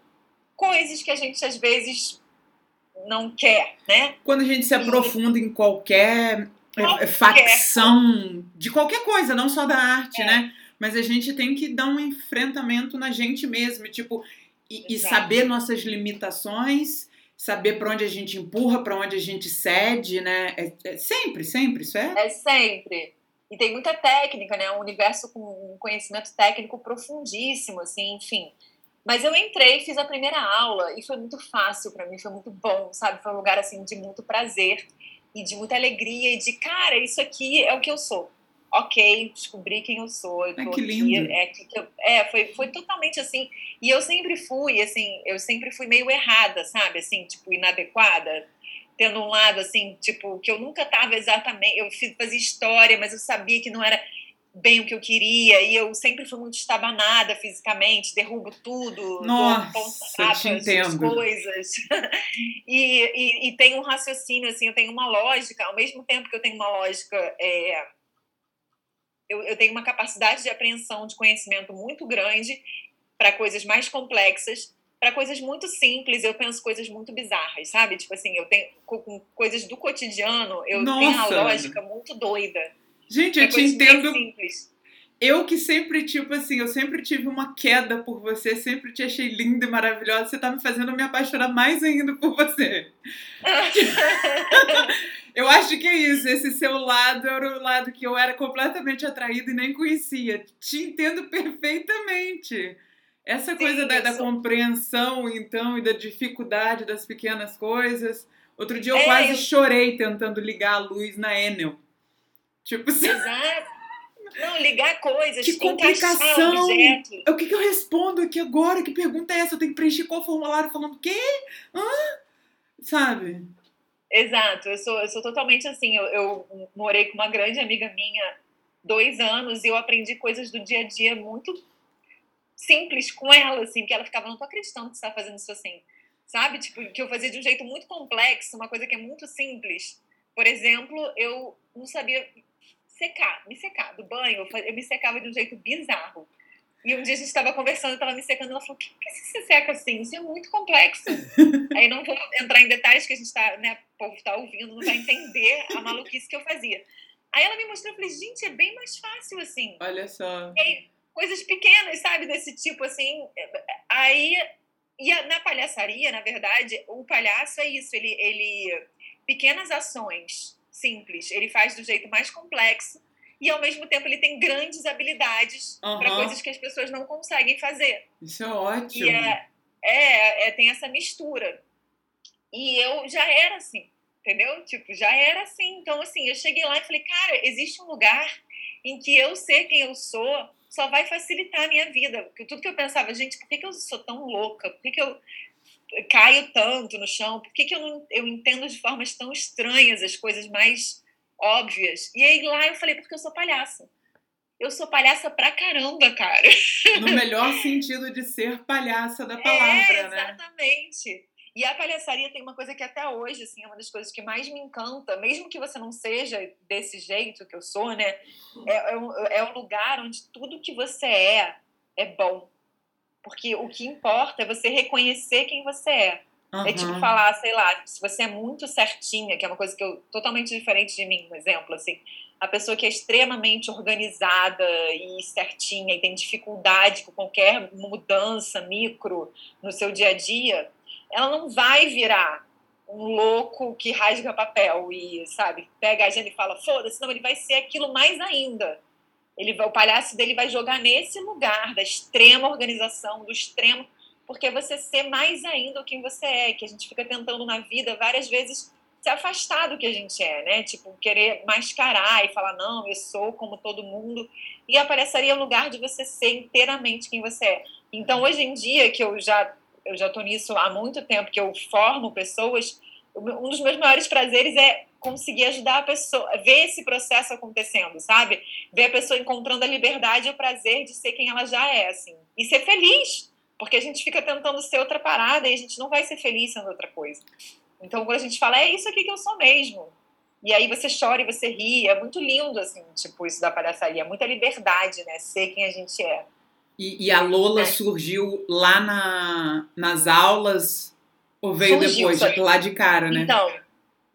coisas que a gente às vezes não quer, né? Quando a gente se aprofunda e... em qualquer é, é facção de qualquer coisa, não só da arte, é. né? Mas a gente tem que dar um enfrentamento na gente mesmo, tipo, e, e saber nossas limitações, saber para onde a gente empurra, para onde a gente cede, né? É, é, sempre, sempre, isso é? É sempre. E tem muita técnica, né? Um universo com um conhecimento técnico profundíssimo, assim, enfim. Mas eu entrei, fiz a primeira aula e foi muito fácil para mim, foi muito bom, sabe? Foi um lugar assim de muito prazer e de muita alegria e de, cara, isso aqui é o que eu sou. Ok, descobri quem eu sou. Eu é, que lindo. é, que eu, é foi, foi totalmente assim. E eu sempre fui, assim, eu sempre fui meio errada, sabe? Assim, tipo, inadequada. Tendo um lado, assim, tipo, que eu nunca tava exatamente. Eu fazia história, mas eu sabia que não era bem o que eu queria e eu sempre fui muito estabanada fisicamente, derrubo tudo, Nossa, entendo. coisas. e, e, e tem um raciocínio, assim, eu tenho uma lógica, ao mesmo tempo que eu tenho uma lógica, é, eu, eu tenho uma capacidade de apreensão de conhecimento muito grande para coisas mais complexas, para coisas muito simples, eu penso coisas muito bizarras, sabe? Tipo assim, eu tenho com coisas do cotidiano, eu Nossa. tenho uma lógica muito doida. Gente, eu te entendo. Eu que sempre, tipo assim, eu sempre tive uma queda por você, sempre te achei linda e maravilhosa. Você tá me fazendo me apaixonar mais ainda por você. eu acho que é isso. Esse seu lado era o lado que eu era completamente atraída e nem conhecia. Te entendo perfeitamente. Essa coisa Sim, da, da compreensão, então, e da dificuldade das pequenas coisas. Outro dia eu é, quase eu... chorei tentando ligar a luz na Enel. Tipo assim. Exato. Não, ligar coisas, que complicação. O que, que eu respondo aqui agora? Que pergunta é essa? Eu tenho que preencher qual formulário falando o quê? Hã? Sabe? Exato, eu sou, eu sou totalmente assim. Eu, eu morei com uma grande amiga minha dois anos e eu aprendi coisas do dia a dia muito simples com ela, assim, que ela ficava, não tô acreditando que você tá fazendo isso assim, sabe? Tipo, que eu fazia de um jeito muito complexo, uma coisa que é muito simples. Por exemplo, eu não sabia secar, me secar do banho, eu me secava de um jeito bizarro. E um dia a gente estava conversando, estava me secando, ela falou: "Por que, que você seca assim? Isso é muito complexo". Aí não vou entrar em detalhes que a gente está, né, o povo está ouvindo, não vai entender a maluquice que eu fazia. Aí ela me mostrou, eu falei: "Gente, é bem mais fácil assim". Olha só. E aí, coisas pequenas, sabe, desse tipo assim. Aí e na palhaçaria, na verdade, o palhaço é isso, ele ele pequenas ações simples. Ele faz do jeito mais complexo e ao mesmo tempo ele tem grandes habilidades uhum. para coisas que as pessoas não conseguem fazer. Isso é ótimo. É, é, é, tem essa mistura. E eu já era assim, entendeu? Tipo, já era assim. Então, assim, eu cheguei lá e falei, cara, existe um lugar em que eu ser quem eu sou só vai facilitar a minha vida. Porque tudo que eu pensava, gente, por que, que eu sou tão louca? Por que, que eu caio tanto no chão? Por que, que eu, não, eu entendo de formas tão estranhas as coisas mais óbvias? E aí lá eu falei, porque eu sou palhaça. Eu sou palhaça pra caramba, cara. No melhor sentido de ser palhaça da palavra, é, né? Exatamente. E a palhaçaria tem uma coisa que até hoje, assim, é uma das coisas que mais me encanta, mesmo que você não seja desse jeito que eu sou, né? É, é, um, é um lugar onde tudo que você é é bom. Porque o que importa é você reconhecer quem você é. Uhum. É tipo falar, sei lá, se você é muito certinha, que é uma coisa que eu totalmente diferente de mim, um exemplo, assim, a pessoa que é extremamente organizada e certinha e tem dificuldade com qualquer mudança micro no seu dia a dia, ela não vai virar um louco que rasga papel e, sabe, pega a agenda e fala, foda-se, não, ele vai ser aquilo mais ainda. Ele o palhaço dele vai jogar nesse lugar da extrema organização, do extremo, porque você ser mais ainda o que você é, que a gente fica tentando na vida várias vezes se afastar do que a gente é, né? Tipo, querer mascarar e falar, não, eu sou como todo mundo. E a palhaçaria é o lugar de você ser inteiramente quem você é. Então, hoje em dia, que eu já eu já tô nisso há muito tempo, que eu formo pessoas, um dos meus maiores prazeres é conseguir ajudar a pessoa, ver esse processo acontecendo, sabe? Ver a pessoa encontrando a liberdade e o prazer de ser quem ela já é, assim. E ser feliz, porque a gente fica tentando ser outra parada e a gente não vai ser feliz sendo outra coisa. Então, quando a gente fala, é isso aqui que eu sou mesmo. E aí você chora e você ri. É muito lindo, assim, tipo, isso da palhaçaria. É muita liberdade, né? Ser quem a gente é. E, e a Lola é. surgiu lá na, nas aulas ou veio surgiu, depois, lá de cara, né? Então,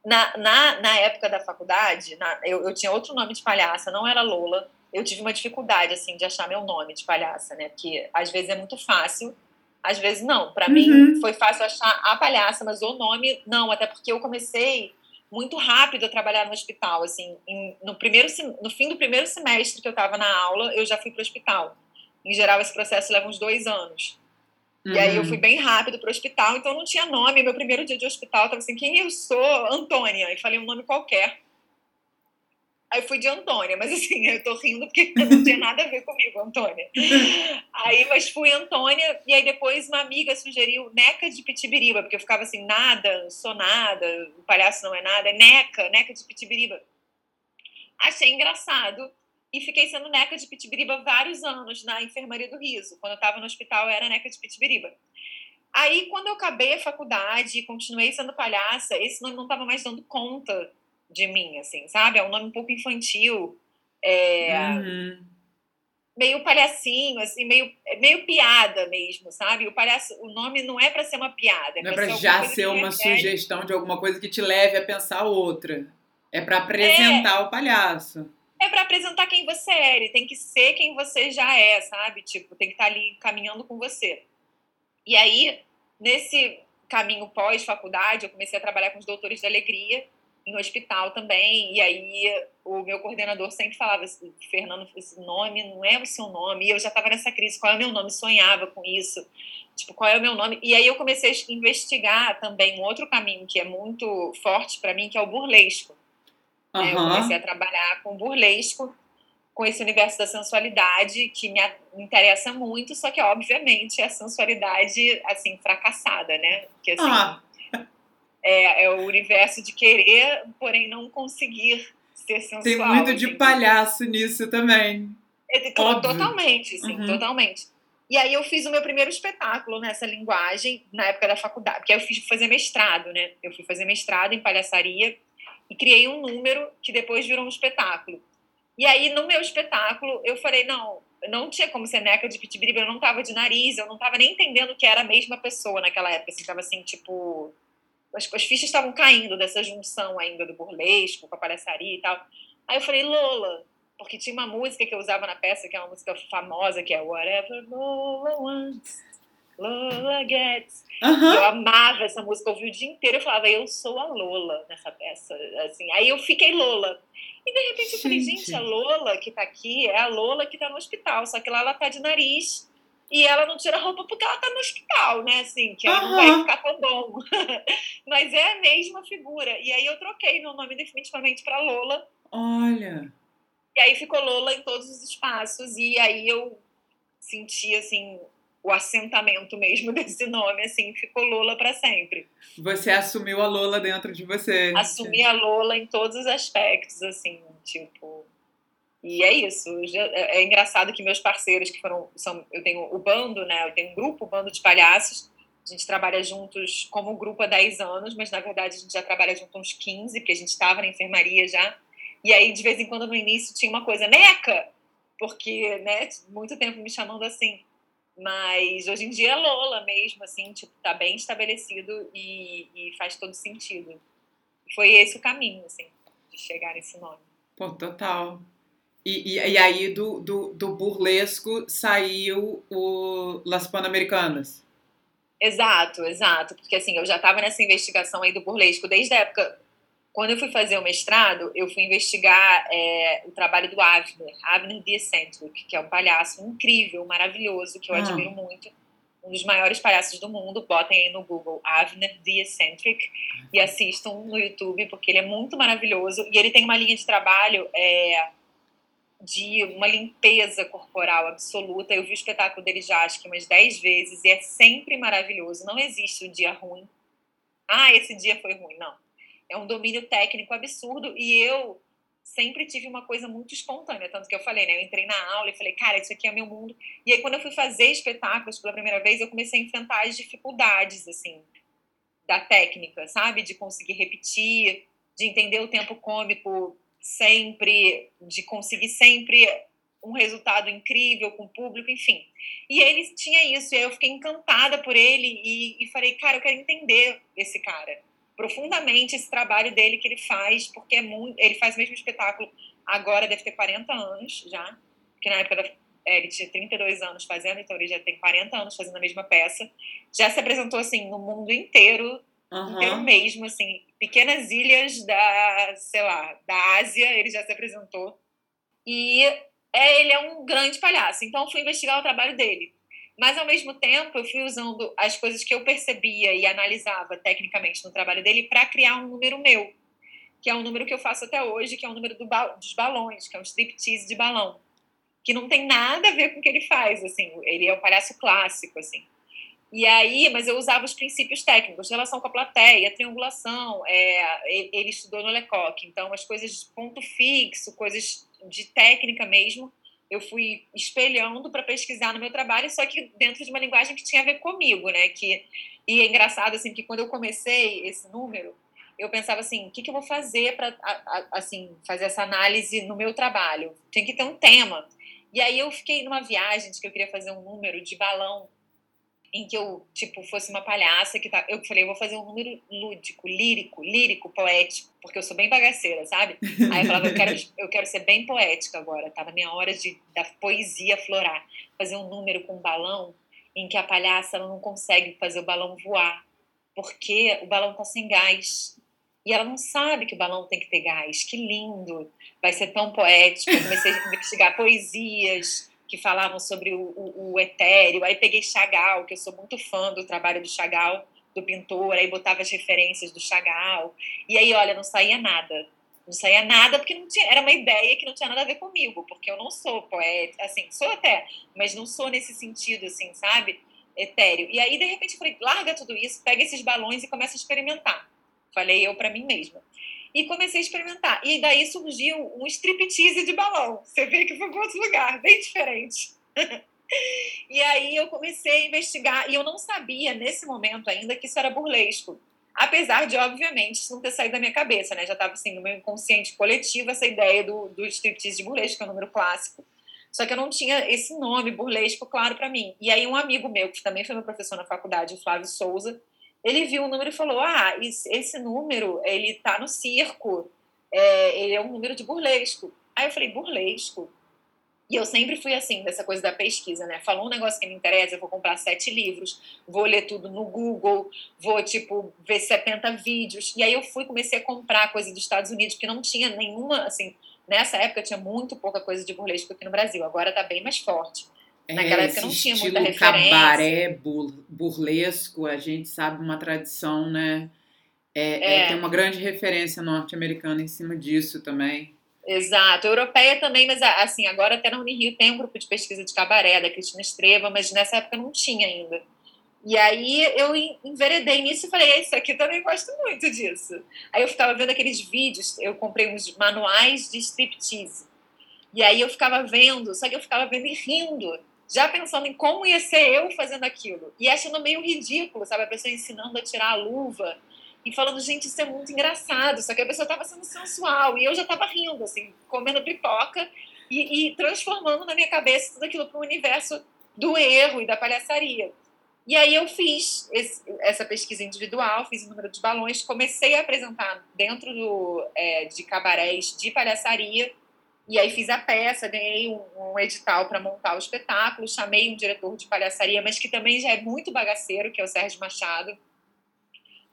na, na, na época da faculdade, na, eu, eu tinha outro nome de palhaça, não era Lola. Eu tive uma dificuldade, assim, de achar meu nome de palhaça, né? Porque às vezes é muito fácil às vezes não. Para uhum. mim foi fácil achar a palhaça, mas o nome não, até porque eu comecei muito rápido a trabalhar no hospital, assim, em, no primeiro no fim do primeiro semestre que eu estava na aula, eu já fui para o hospital. Em geral esse processo leva uns dois anos. Uhum. E aí eu fui uhum. bem rápido para o hospital, então não tinha nome. Meu primeiro dia de hospital estava assim, quem eu sou? Antônia. E falei um nome qualquer. Aí fui de Antônia, mas assim, eu tô rindo porque não tinha nada a ver comigo, Antônia. Aí, mas fui Antônia, e aí depois uma amiga sugeriu Neca de Pitibiriba, porque eu ficava assim, nada, sou nada, o palhaço não é nada, é Neca, Neca de Pitibiriba. Achei engraçado e fiquei sendo Neca de Pitibiriba vários anos na enfermaria do riso. Quando eu tava no hospital, eu era Neca de Pitibiriba. Aí, quando eu acabei a faculdade e continuei sendo palhaça, esse nome não estava mais dando conta de mim, assim, sabe? É um nome um pouco infantil, é, uhum. meio palhacinho, assim, meio, meio piada mesmo, sabe? O palhaço, o nome não é para ser uma piada, é não é para já ser uma sugestão de alguma coisa que te leve a pensar outra. É para apresentar é, o palhaço. É para apresentar quem você é, ele tem que ser quem você já é, sabe? Tipo, tem que estar tá ali caminhando com você. E aí, nesse caminho pós-faculdade, eu comecei a trabalhar com os doutores da alegria, em hospital também. E aí o meu coordenador sempre falava assim, Fernando, esse nome não é o seu nome. E eu já estava nessa crise, qual é o meu nome? Sonhava com isso. Tipo, qual é o meu nome? E aí eu comecei a investigar também um outro caminho que é muito forte para mim, que é o burlesco. Uhum. Eu comecei a trabalhar com burlesco, com esse universo da sensualidade que me interessa muito, só que obviamente é a sensualidade assim fracassada, né? Porque assim, ah é, é o universo de querer, porém não conseguir ser sensual. Tem muito de palhaço nisso também. É, totalmente, sim, uhum. totalmente. E aí eu fiz o meu primeiro espetáculo nessa linguagem na época da faculdade, porque aí eu fiz fazer mestrado, né? Eu fui fazer mestrado em palhaçaria e criei um número que depois virou um espetáculo. E aí no meu espetáculo eu falei, não, não tinha como ser neca de pitibiriba, eu não tava de nariz, eu não tava nem entendendo que era a mesma pessoa naquela época, assim, tava assim, tipo, as, as fichas estavam caindo dessa junção ainda do burlesco com a palhaçaria e tal. Aí eu falei, Lola, porque tinha uma música que eu usava na peça, que é uma música famosa, que é Whatever Lola Wants, Lola Gets. Uhum. Eu amava essa música, eu ouvi o dia inteiro, eu falava, eu sou a Lola nessa peça. Assim, aí eu fiquei Lola. E de repente eu falei, gente, a Lola que tá aqui é a Lola que tá no hospital, só que lá ela tá de nariz e ela não tira roupa porque ela tá no hospital, né? Assim, que aí uhum. não vai ficar tão bom. Mas é a mesma figura. E aí eu troquei meu nome definitivamente para Lola. Olha. E aí ficou Lola em todos os espaços. E aí eu senti, assim, o assentamento mesmo desse nome, assim, ficou Lola para sempre. Você assumiu a Lola dentro de você. Assumi a Lola em todos os aspectos, assim, tipo e é isso. É, é engraçado que meus parceiros, que foram. São, eu tenho o bando, né? Eu tenho um grupo, o bando de palhaços. A gente trabalha juntos como grupo há 10 anos, mas na verdade a gente já trabalha junto uns 15, porque a gente estava na enfermaria já. E aí, de vez em quando, no início, tinha uma coisa, Neca! Porque, né, muito tempo me chamando assim. Mas hoje em dia é Lola mesmo, assim, tipo, tá bem estabelecido e, e faz todo sentido. Foi esse o caminho, assim, de chegar nesse nome. Pô, total. E, e, e, aí do, do, do, burlesco saiu o Las Pan-Americanas. Exato, exato. Porque assim, eu já estava nessa investigação aí do burlesco desde a época. Quando eu fui fazer o mestrado, eu fui investigar é, o trabalho do Avner, Avner The Eccentric, que é um palhaço incrível, maravilhoso, que eu ah. admiro muito. um dos maiores palhaços do mundo. Botem aí no Google Avner The Eccentric e assistam no YouTube, porque ele é muito maravilhoso. E ele tem uma linha de trabalho é, de uma limpeza corporal absoluta. Eu vi o espetáculo dele já acho que umas 10 vezes e é sempre maravilhoso. Não existe um dia ruim. Ah, esse dia foi ruim. Não. É um domínio técnico absurdo e eu sempre tive uma coisa muito espontânea, tanto que eu falei, né? Eu entrei na aula e falei, cara, isso aqui é meu mundo. E aí, quando eu fui fazer espetáculos pela primeira vez, eu comecei a enfrentar as dificuldades, assim, da técnica, sabe? De conseguir repetir, de entender o tempo cômico sempre, de conseguir sempre um resultado incrível com o público, enfim. E ele tinha isso, e aí eu fiquei encantada por ele e, e falei, cara, eu quero entender esse cara profundamente esse trabalho dele que ele faz, porque é muito, ele faz o mesmo espetáculo agora, deve ter 40 anos já, porque na época da, é, ele tinha 32 anos fazendo, então ele já tem 40 anos fazendo a mesma peça. Já se apresentou, assim, no mundo inteiro, uhum. inteiro mesmo, assim, pequenas ilhas da, sei lá, da Ásia, ele já se apresentou. E é, ele é um grande palhaço, então fui investigar o trabalho dele. Mas, ao mesmo tempo, eu fui usando as coisas que eu percebia e analisava tecnicamente no trabalho dele para criar um número meu, que é um número que eu faço até hoje, que é o um número do ba dos balões, que é um striptease de balão, que não tem nada a ver com o que ele faz, assim, ele é um palhaço clássico, assim. E aí, mas eu usava os princípios técnicos, relação com a plateia, triangulação, é, ele estudou no Lecoq, então as coisas de ponto fixo, coisas de técnica mesmo, eu fui espelhando para pesquisar no meu trabalho, só que dentro de uma linguagem que tinha a ver comigo, né? Que, e é engraçado, assim, que quando eu comecei esse número, eu pensava assim, o que, que eu vou fazer para, assim, fazer essa análise no meu trabalho? Tem que ter um tema. E aí eu fiquei numa viagem de que eu queria fazer um número de balão em que eu, tipo, fosse uma palhaça que tá. Eu falei, eu vou fazer um número lúdico, lírico, lírico, poético, porque eu sou bem bagaceira, sabe? Aí eu falava, eu quero, eu quero ser bem poética agora, tá na minha hora de da poesia florar. Fazer um número com um balão em que a palhaça ela não consegue fazer o balão voar, porque o balão tá sem gás. E ela não sabe que o balão tem que ter gás. Que lindo! Vai ser tão poético. Eu comecei a investigar poesias que falavam sobre o, o, o etéreo. Aí peguei Chagall, que eu sou muito fã do trabalho do Chagall, do pintor, aí botava as referências do Chagall. E aí, olha, não saía nada. Não saía nada porque não tinha, era uma ideia que não tinha nada a ver comigo, porque eu não sou poeta, assim, sou até, mas não sou nesse sentido, assim, sabe? Etéreo. E aí, de repente, eu falei, larga tudo isso, pega esses balões e começa a experimentar. Falei eu para mim mesma e comecei a experimentar. E daí surgiu um striptease de balão. Você vê que foi para outro lugar, bem diferente. e aí eu comecei a investigar, e eu não sabia nesse momento ainda que isso era burlesco. Apesar de, obviamente, isso não ter saído da minha cabeça, né? Já estava assim, no meu inconsciente coletivo essa ideia do, do striptease de burlesco, que é um número clássico. Só que eu não tinha esse nome burlesco claro para mim. E aí um amigo meu, que também foi meu professor na faculdade, o Flávio Souza, ele viu o número e falou: Ah, esse número, ele tá no circo, é, ele é um número de burlesco. Aí eu falei: Burlesco? E eu sempre fui assim, dessa coisa da pesquisa, né? Falou um negócio que me interessa, eu vou comprar sete livros, vou ler tudo no Google, vou, tipo, ver 70 vídeos. E aí eu fui, comecei a comprar coisa dos Estados Unidos, porque não tinha nenhuma, assim, nessa época tinha muito pouca coisa de burlesco aqui no Brasil, agora tá bem mais forte. Naquela é, época não tinha muita referência. cabaré burlesco, a gente sabe uma tradição, né? É, é. é tem uma grande referência norte-americana em cima disso também. Exato, europeia também, mas assim, agora até na Unirio tem um grupo de pesquisa de cabaré da Cristina Estreva, mas nessa época não tinha ainda. E aí eu enveredei nisso e falei, isso aqui também gosto muito disso. Aí eu ficava vendo aqueles vídeos, eu comprei uns manuais de striptease. E aí eu ficava vendo, só que eu ficava vendo e rindo já pensando em como ia ser eu fazendo aquilo. E achando meio ridículo, sabe? A pessoa ensinando a tirar a luva e falando, gente, isso é muito engraçado. Só que a pessoa estava sendo sensual e eu já estava rindo, assim, comendo pipoca e, e, transformando na minha cabeça tudo aquilo para o universo do erro e da palhaçaria. E aí eu fiz esse, essa pesquisa individual, fiz o número de balões, comecei a apresentar dentro do, é, de cabarés de palhaçaria e aí fiz a peça, ganhei um, um edital para montar o espetáculo, chamei um diretor de palhaçaria, mas que também já é muito bagaceiro, que é o Sérgio Machado,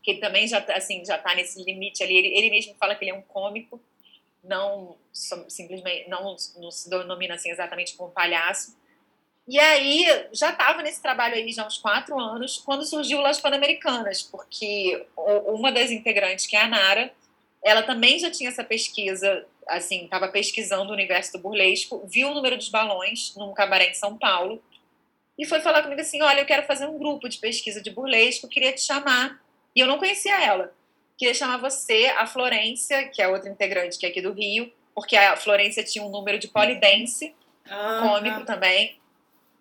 que também já assim já está nesse limite ali. Ele, ele, mesmo fala que ele é um cômico, não simplesmente não, não se denomina assim exatamente como palhaço. E aí, já estava nesse trabalho aí já uns quatro anos, quando surgiu Las Pan-Americanas, porque uma das integrantes, que é a Nara, ela também já tinha essa pesquisa, assim, estava pesquisando o universo do burlesco, viu o número dos balões num cabaré em São Paulo, e foi falar comigo assim, olha, eu quero fazer um grupo de pesquisa de burlesco, queria te chamar. E eu não conhecia ela. Queria chamar você, a Florência, que é outra integrante que é aqui do Rio, porque a Florência tinha um número de polidense, ah, cômico ah. também,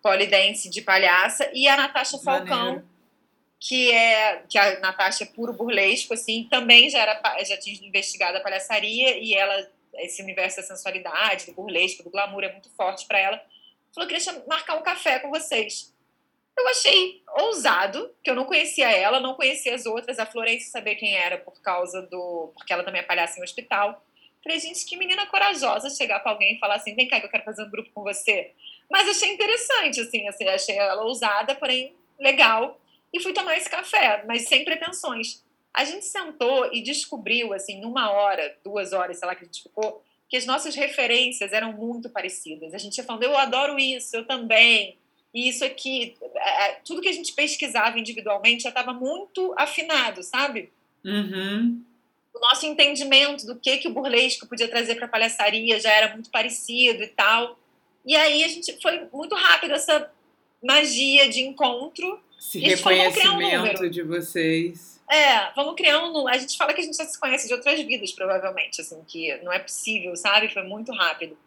polidense de palhaça, e a Natasha Falcão, que é que a Natasha é puro burlesco, assim, também já era já tinha investigado a palhaçaria e ela esse universo da sensualidade, do burlesco, do glamour é muito forte para ela. Falou que queria marcar um café com vocês. Eu achei ousado, que eu não conhecia ela, não conhecia as outras, a Florência saber quem era por causa do. porque ela também é palhaça em hospital. Falei, gente, que menina corajosa chegar para alguém e falar assim: vem cá que eu quero fazer um grupo com você. Mas achei interessante, assim, assim achei ela ousada, porém legal. E fui tomar esse café, mas sem pretensões. A gente sentou e descobriu, assim, uma hora, duas horas, sei lá que a gente ficou, que as nossas referências eram muito parecidas. A gente ia falando, eu adoro isso, eu também. E isso aqui, é, é, tudo que a gente pesquisava individualmente já estava muito afinado, sabe? Uhum o nosso entendimento do que, que o burlesco podia trazer para a palhaçaria já era muito parecido e tal. E aí a gente foi muito rápido essa magia de encontro. Esse reconhecimento um de vocês. É, vamos criar um. A gente fala que a gente já se conhece de outras vidas, provavelmente, assim, que não é possível, sabe? Foi muito rápido.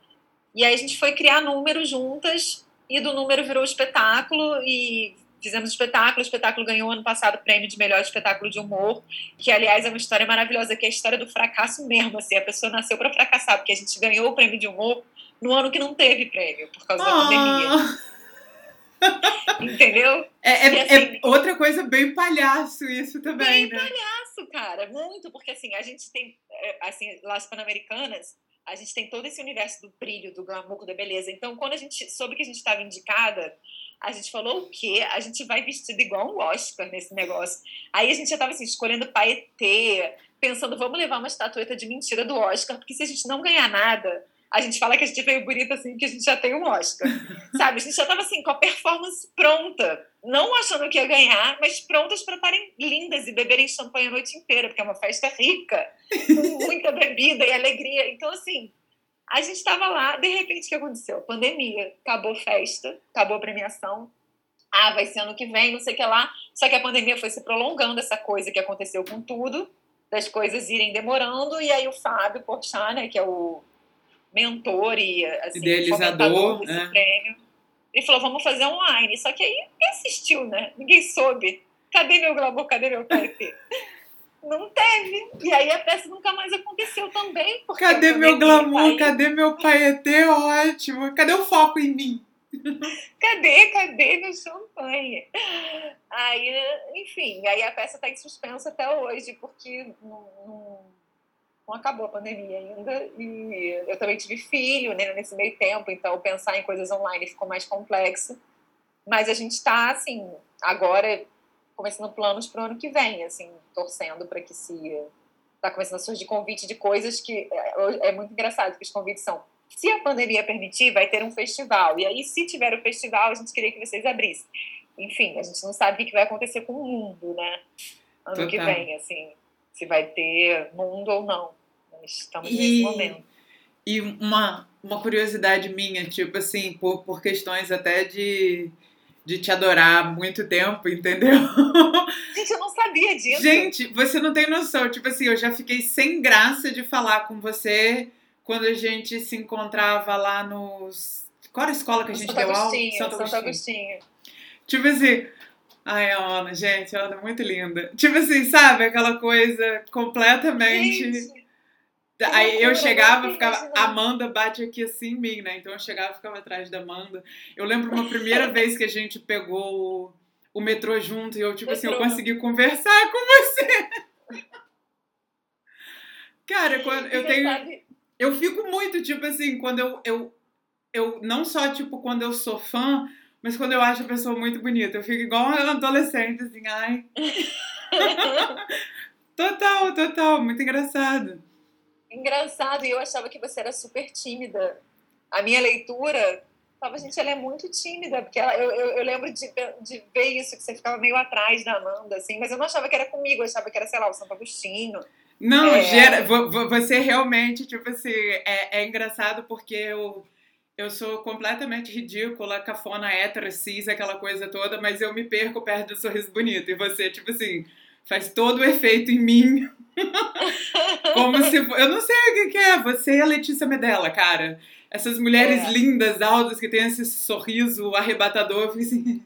E aí a gente foi criar números juntas, e do número virou espetáculo, e fizemos espetáculo, o espetáculo ganhou ano passado o prêmio de melhor espetáculo de humor, que aliás é uma história maravilhosa, que é a história do fracasso mesmo, assim, a pessoa nasceu para fracassar, porque a gente ganhou o prêmio de humor no ano que não teve prêmio, por causa da pandemia. Entendeu? É, é, é assim, é, outra coisa bem palhaço isso também, bem né? palhaço, cara, muito, porque assim, a gente tem, é, assim, Las Pan-Americanas, a gente tem todo esse universo do brilho, do glamour, da beleza. Então, quando a gente soube que a gente estava indicada, a gente falou o quê? A gente vai vestido igual um Oscar nesse negócio. Aí a gente já estava assim, escolhendo paetê, pensando, vamos levar uma estatueta de mentira do Oscar, porque se a gente não ganhar nada, a gente fala que a gente veio bonita assim, que a gente já tem um Oscar. Sabe? A gente já estava assim, com a performance pronta. Não achando que ia ganhar, mas prontas para estarem lindas e beberem champanhe a noite inteira, porque é uma festa rica, com muita bebida e alegria. Então, assim, a gente estava lá, de repente, o que aconteceu? Pandemia, acabou festa, acabou a premiação. Ah, vai ser ano que vem, não sei o que lá. Só que a pandemia foi se prolongando, essa coisa que aconteceu com tudo, das coisas irem demorando. E aí o Fábio Porchat, né, que é o mentor e assim, idealizador desse né? prêmio, ele falou, vamos fazer online. Só que aí ninguém assistiu, né? Ninguém soube. Cadê meu glamour? Cadê meu PFP? Não teve. E aí a peça nunca mais aconteceu também. Cadê meu glamour? Cadê meu paetê? Ótimo. Cadê o foco em mim? cadê, cadê meu champanhe? Aí, enfim, aí a peça está em suspenso até hoje, porque não, não, não, acabou a pandemia ainda. E eu também tive filho né, nesse meio tempo, então pensar em coisas online ficou mais complexo. Mas a gente está, assim, agora começando planos para o ano que vem, assim, torcendo para que se está começando a surgir convite de coisas que é, é, muito engraçado que os convites são se a pandemia permitir vai ter um festival e aí se tiver o festival a gente queria que vocês abrissem enfim a gente não sabe o que vai acontecer com o mundo né ano Total. que vem assim se vai ter mundo ou não estamos e, nesse momento e uma uma curiosidade minha tipo assim por, por questões até de de te adorar há muito tempo, entendeu? Gente, eu não sabia disso. Gente, você não tem noção. Tipo assim, eu já fiquei sem graça de falar com você quando a gente se encontrava lá nos. Qual era a escola que a gente deu aula? Santo Agostinho. Santo Agostinho. Tipo assim. Ai, a Ana, gente, ela é muito linda. Tipo assim, sabe? Aquela coisa completamente. Gente Aí eu chegava, ficava. Amanda bate aqui assim em mim, né? Então eu chegava e ficava atrás da Amanda. Eu lembro uma primeira vez que a gente pegou o, o metrô junto e eu, tipo metrô. assim, eu consegui conversar com você. Cara, quando eu tenho. Eu fico muito, tipo assim, quando eu, eu. Eu não só, tipo, quando eu sou fã, mas quando eu acho a pessoa muito bonita. Eu fico igual uma adolescente, assim, ai. total, total, muito engraçado. Engraçado, e eu achava que você era super tímida. A minha leitura Falava, gente, ela é muito tímida, porque ela, eu, eu, eu, lembro de, de ver isso, que você ficava meio atrás da Amanda, assim, mas eu não achava que era comigo, eu achava que era, sei lá, o Santo Agostinho. Não, é... gera, você realmente, tipo assim, é, é engraçado porque eu, eu sou completamente ridícula, cafona, hétero, cis, aquela coisa toda, mas eu me perco perto do sorriso bonito. E você, tipo assim, faz todo o efeito em mim. Como se. Eu não sei o que, é. Você e a Letícia Medella, cara. Essas mulheres é. lindas, altas, que têm esse sorriso arrebatador. Eu assim.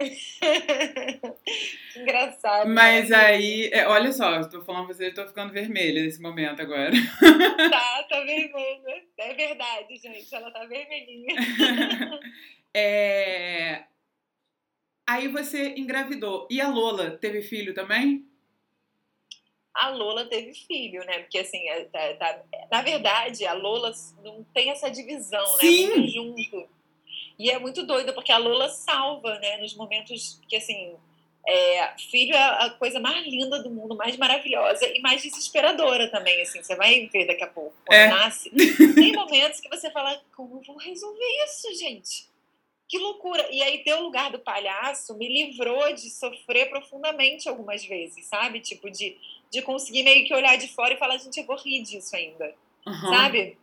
Engraçado. Mas né? aí, é, olha só, tô falando pra você, eu tô ficando vermelha nesse momento agora. Tá, tá vermelha. É verdade, gente, ela tá vermelhinha. é... Aí você engravidou. E a Lola teve filho também? a Lola teve filho, né? Porque assim, é, tá, tá, na verdade, a Lola não tem essa divisão, Sim. né? Muito junto. E é muito doido, porque a Lola salva, né? Nos momentos que, assim, é, filho é a coisa mais linda do mundo, mais maravilhosa e mais desesperadora também, assim. Você vai ver daqui a pouco, quando é. nasce. Tem momentos que você fala, como eu vou resolver isso, gente? Que loucura! E aí, ter o lugar do palhaço me livrou de sofrer profundamente algumas vezes, sabe? Tipo, de de conseguir meio que olhar de fora e falar, gente, eu vou rir disso ainda, uhum. sabe?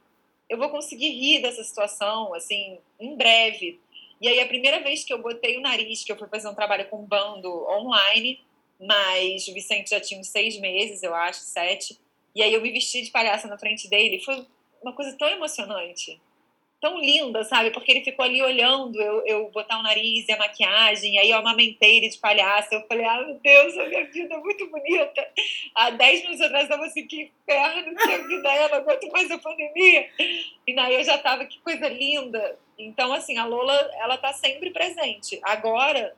Eu vou conseguir rir dessa situação, assim, em breve. E aí, a primeira vez que eu botei o nariz, que eu fui fazer um trabalho com bando online, mas o Vicente já tinha uns seis meses, eu acho, sete, e aí eu me vesti de palhaça na frente dele, foi uma coisa tão emocionante tão linda, sabe? Porque ele ficou ali olhando eu, eu botar o nariz e a maquiagem, aí eu amamentei ele de palhaço. Eu falei, ah, meu Deus, a minha vida é muito bonita. Há 10 minutos atrás eu estava assim, que inferno, que a vida é, aguento mais a pandemia. E aí eu já estava, que coisa linda. Então, assim, a Lola, ela tá sempre presente. Agora,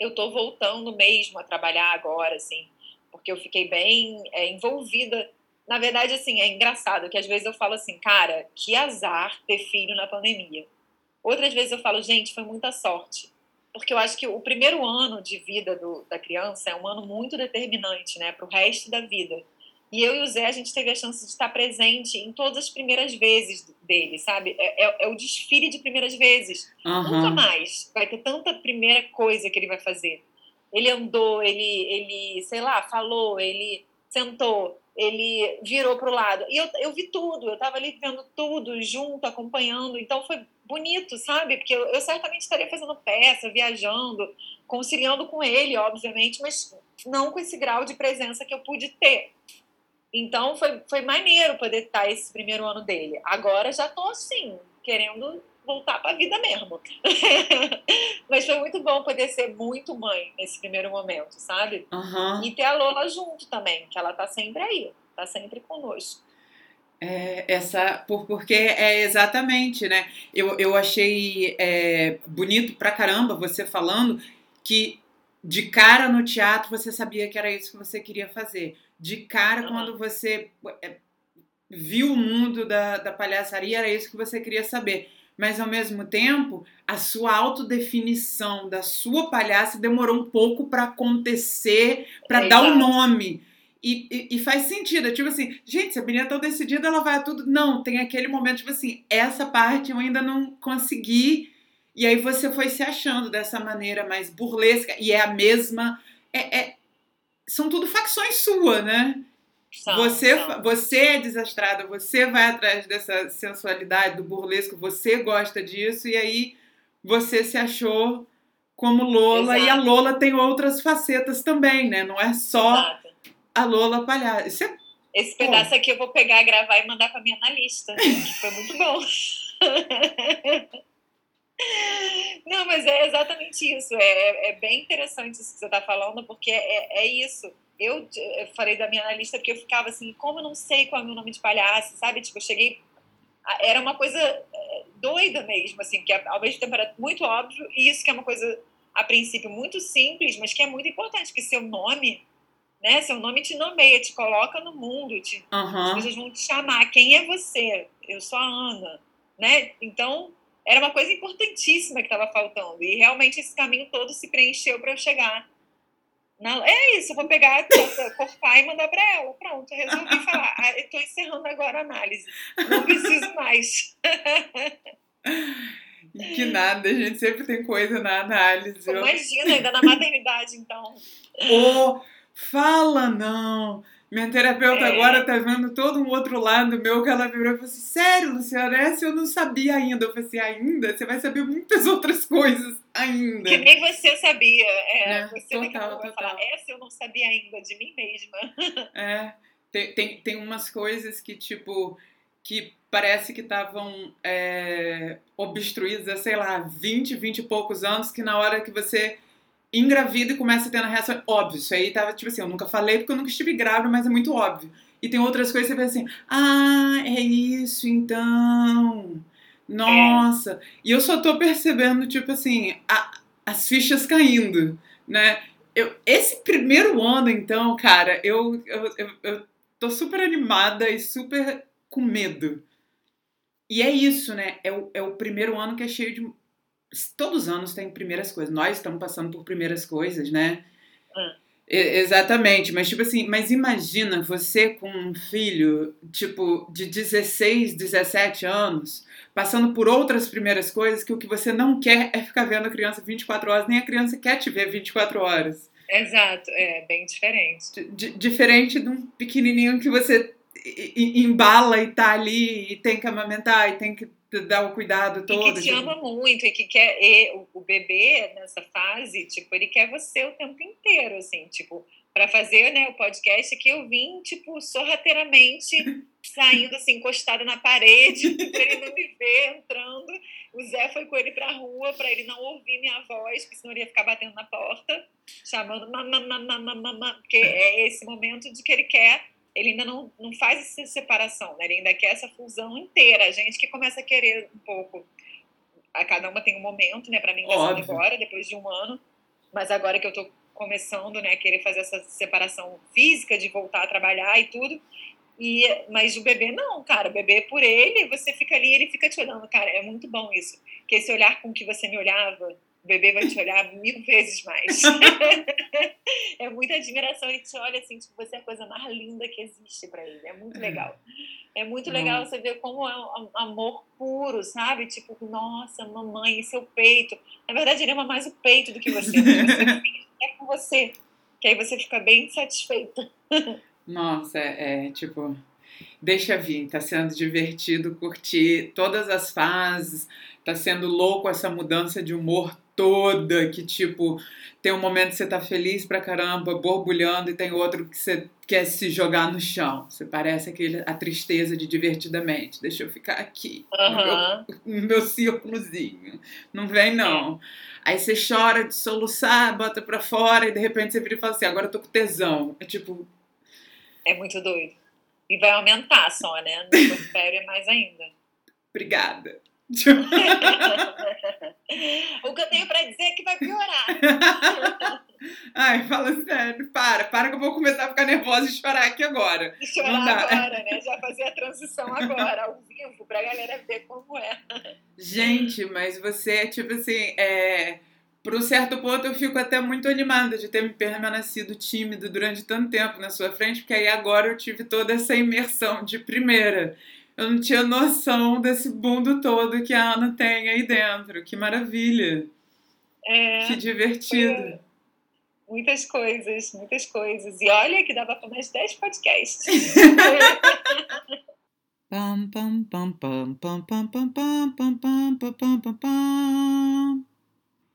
eu tô voltando mesmo a trabalhar agora, assim, porque eu fiquei bem é, envolvida na verdade, assim, é engraçado que às vezes eu falo assim, cara, que azar ter filho na pandemia. Outras vezes eu falo, gente, foi muita sorte. Porque eu acho que o primeiro ano de vida do, da criança é um ano muito determinante, né, para o resto da vida. E eu e o Zé, a gente teve a chance de estar presente em todas as primeiras vezes dele, sabe? É, é, é o desfile de primeiras vezes. Uhum. Nunca mais vai ter tanta primeira coisa que ele vai fazer. Ele andou, ele, ele sei lá, falou, ele sentou, ele virou para o lado. E eu, eu vi tudo, eu estava ali vendo tudo junto, acompanhando, então foi bonito, sabe? Porque eu, eu, certamente estaria fazendo peça, viajando, conciliando com ele, obviamente, mas não com esse grau de presença que eu pude ter. Então foi, foi maneiro poder estar esse primeiro ano dele. Agora já estou assim, querendo voltar para a vida mesmo. Mas foi muito bom poder ser muito mãe nesse primeiro momento, sabe? Uhum. E ter a Lola junto também, que ela tá sempre aí, tá sempre conosco. É, essa por, porque é exatamente, né? Eu, eu achei é, bonito pra caramba você falando que de cara no teatro você sabia que era isso que você queria fazer. De cara, uhum. quando você é, viu o mundo da, da palhaçaria, era isso que você queria saber mas ao mesmo tempo a sua autodefinição da sua palhaça demorou um pouco para acontecer, para dar o um nome. E, e, e, faz sentido, é tipo assim, gente, se a menina tá decidida, ela vai a tudo. Não, tem aquele momento, tipo assim, essa parte eu ainda não consegui. E aí você foi se achando dessa maneira mais burlesca. E é a mesma. É, é são tudo facções suas, né? São, você, são. você é desastrada, você vai atrás dessa sensualidade, do burlesco, você gosta disso, e aí você se achou como Lola, Exato. e a Lola tem outras facetas também, né? Não é só Exato. a Lola palhaça. É... Esse pedaço aqui eu vou pegar, gravar e mandar para minha analista, que foi muito bom. Não, mas é exatamente isso. É, é bem interessante isso que você está falando, porque é, é isso eu, eu falei da minha analista porque eu ficava assim, como eu não sei qual é o meu nome de palhaço, sabe? Tipo, eu cheguei. Era uma coisa é, doida mesmo, assim, porque ao mesmo tempo era muito óbvio, e isso que é uma coisa, a princípio, muito simples, mas que é muito importante, que seu nome, né? Seu nome te nomeia, te coloca no mundo, te, uhum. as pessoas vão te chamar. Quem é você? Eu sou a Ana, né? Então, era uma coisa importantíssima que estava faltando, e realmente esse caminho todo se preencheu para eu chegar não, é isso, eu vou pegar, cortar e mandar para ela. Pronto, resolvi falar. Ah, Estou encerrando agora a análise. Não preciso mais. Que nada, a gente sempre tem coisa na análise. Imagina, ainda na maternidade, então. Oh, fala não! Minha terapeuta é. agora tá vendo todo um outro lado meu que ela virou e falou assim: Sério, Luciana, essa eu não sabia ainda. Eu falei assim: Ainda? Você vai saber muitas outras coisas ainda. Que nem você sabia. É, é você total, daqui a pouco vai falar: Essa eu não sabia ainda de mim mesma. É. Tem, tem, tem umas coisas que, tipo, que parece que estavam é, obstruídas, sei lá, 20, 20 e poucos anos, que na hora que você engravida e começa a ter a reação, óbvio, isso aí tava tipo assim, eu nunca falei porque eu nunca estive grávida, mas é muito óbvio. E tem outras coisas que você vê assim, ah, é isso então. Nossa. É. E eu só tô percebendo, tipo assim, a, as fichas caindo, né? Eu, esse primeiro ano, então, cara, eu, eu, eu, eu tô super animada e super com medo. E é isso, né? É o, é o primeiro ano que é cheio de todos os anos tem primeiras coisas. Nós estamos passando por primeiras coisas, né? Hum. exatamente, mas tipo assim, mas imagina você com um filho, tipo, de 16, 17 anos, passando por outras primeiras coisas que o que você não quer é ficar vendo a criança 24 horas, nem a criança quer te ver 24 horas. Exato, é bem diferente. D diferente de um pequenininho que você embala e tá ali e tem que amamentar e tem que dar o cuidado todo. E que te ama muito e que quer e, o, o, bebê nessa fase, tipo, ele quer você o tempo inteiro, assim, tipo, para fazer, né, o podcast que eu vim, tipo, sorrateiramente saindo assim encostado na parede, para ele não me ver entrando. O Zé foi com ele para a rua para ele não ouvir minha voz, porque senão ele ia ficar batendo na porta, chamando mamãe, porque é esse momento de que ele quer ele ainda não, não faz essa separação, né? ele ainda quer essa fusão inteira. A gente que começa a querer um pouco. A cada uma tem um momento, né? Para mim, agora, depois de um ano. Mas agora que eu tô começando, né, a querer fazer essa separação física de voltar a trabalhar e tudo. E, mas o bebê não, cara, o bebê é por ele, você fica ali, ele fica te olhando, cara, é muito bom isso. Que esse olhar com que você me olhava, bebê vai te olhar mil vezes mais. é muita admiração. Ele te olha assim, tipo, você é a coisa mais linda que existe para ele. É muito legal. É muito legal você ver como é um amor puro, sabe? Tipo, nossa, mamãe, seu peito. Na verdade, ele ama mais o peito do que você. você é com você. Que aí você fica bem satisfeita. Nossa, é, é tipo deixa vir, tá sendo divertido curtir todas as fases, tá sendo louco essa mudança de humor toda, que tipo, tem um momento que você tá feliz pra caramba, borbulhando, e tem outro que você quer se jogar no chão. Você parece aquele, a tristeza de divertidamente. Deixa eu ficar aqui, uhum. no, meu, no meu círculozinho. Não vem, não. Aí você chora de soluçar, bota pra fora, e de repente você vira e fala assim, agora eu tô com tesão. É tipo... É muito doido. E vai aumentar só, né? No puerpério é mais ainda. Obrigada. o que eu tenho para dizer é que vai piorar. Ai, fala sério, para, para que eu vou começar a ficar nervosa e chorar aqui agora. E chorar agora, né? Já fazer a transição agora, ao vivo, pra galera ver como é. Gente, mas você é tipo assim, é. Por um certo ponto eu fico até muito animada de ter me permanecido tímido durante tanto tempo na sua frente, porque aí agora eu tive toda essa imersão de primeira eu não tinha noção desse mundo todo que a Ana tem aí dentro. Que maravilha! É, que divertido! Muitas coisas, muitas coisas. E olha que dava para mais 10 podcasts. Pam, pam, pam, pam, pam, pam, pam, pam, pam, pam, pam, pam, pam.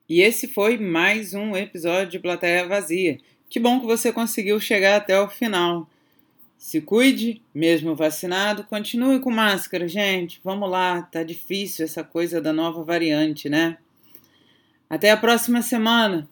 E esse foi mais um episódio de Plateia Vazia. Que bom que você conseguiu chegar até o final. Se cuide, mesmo vacinado, continue com máscara, gente. Vamos lá, tá difícil essa coisa da nova variante, né? Até a próxima semana.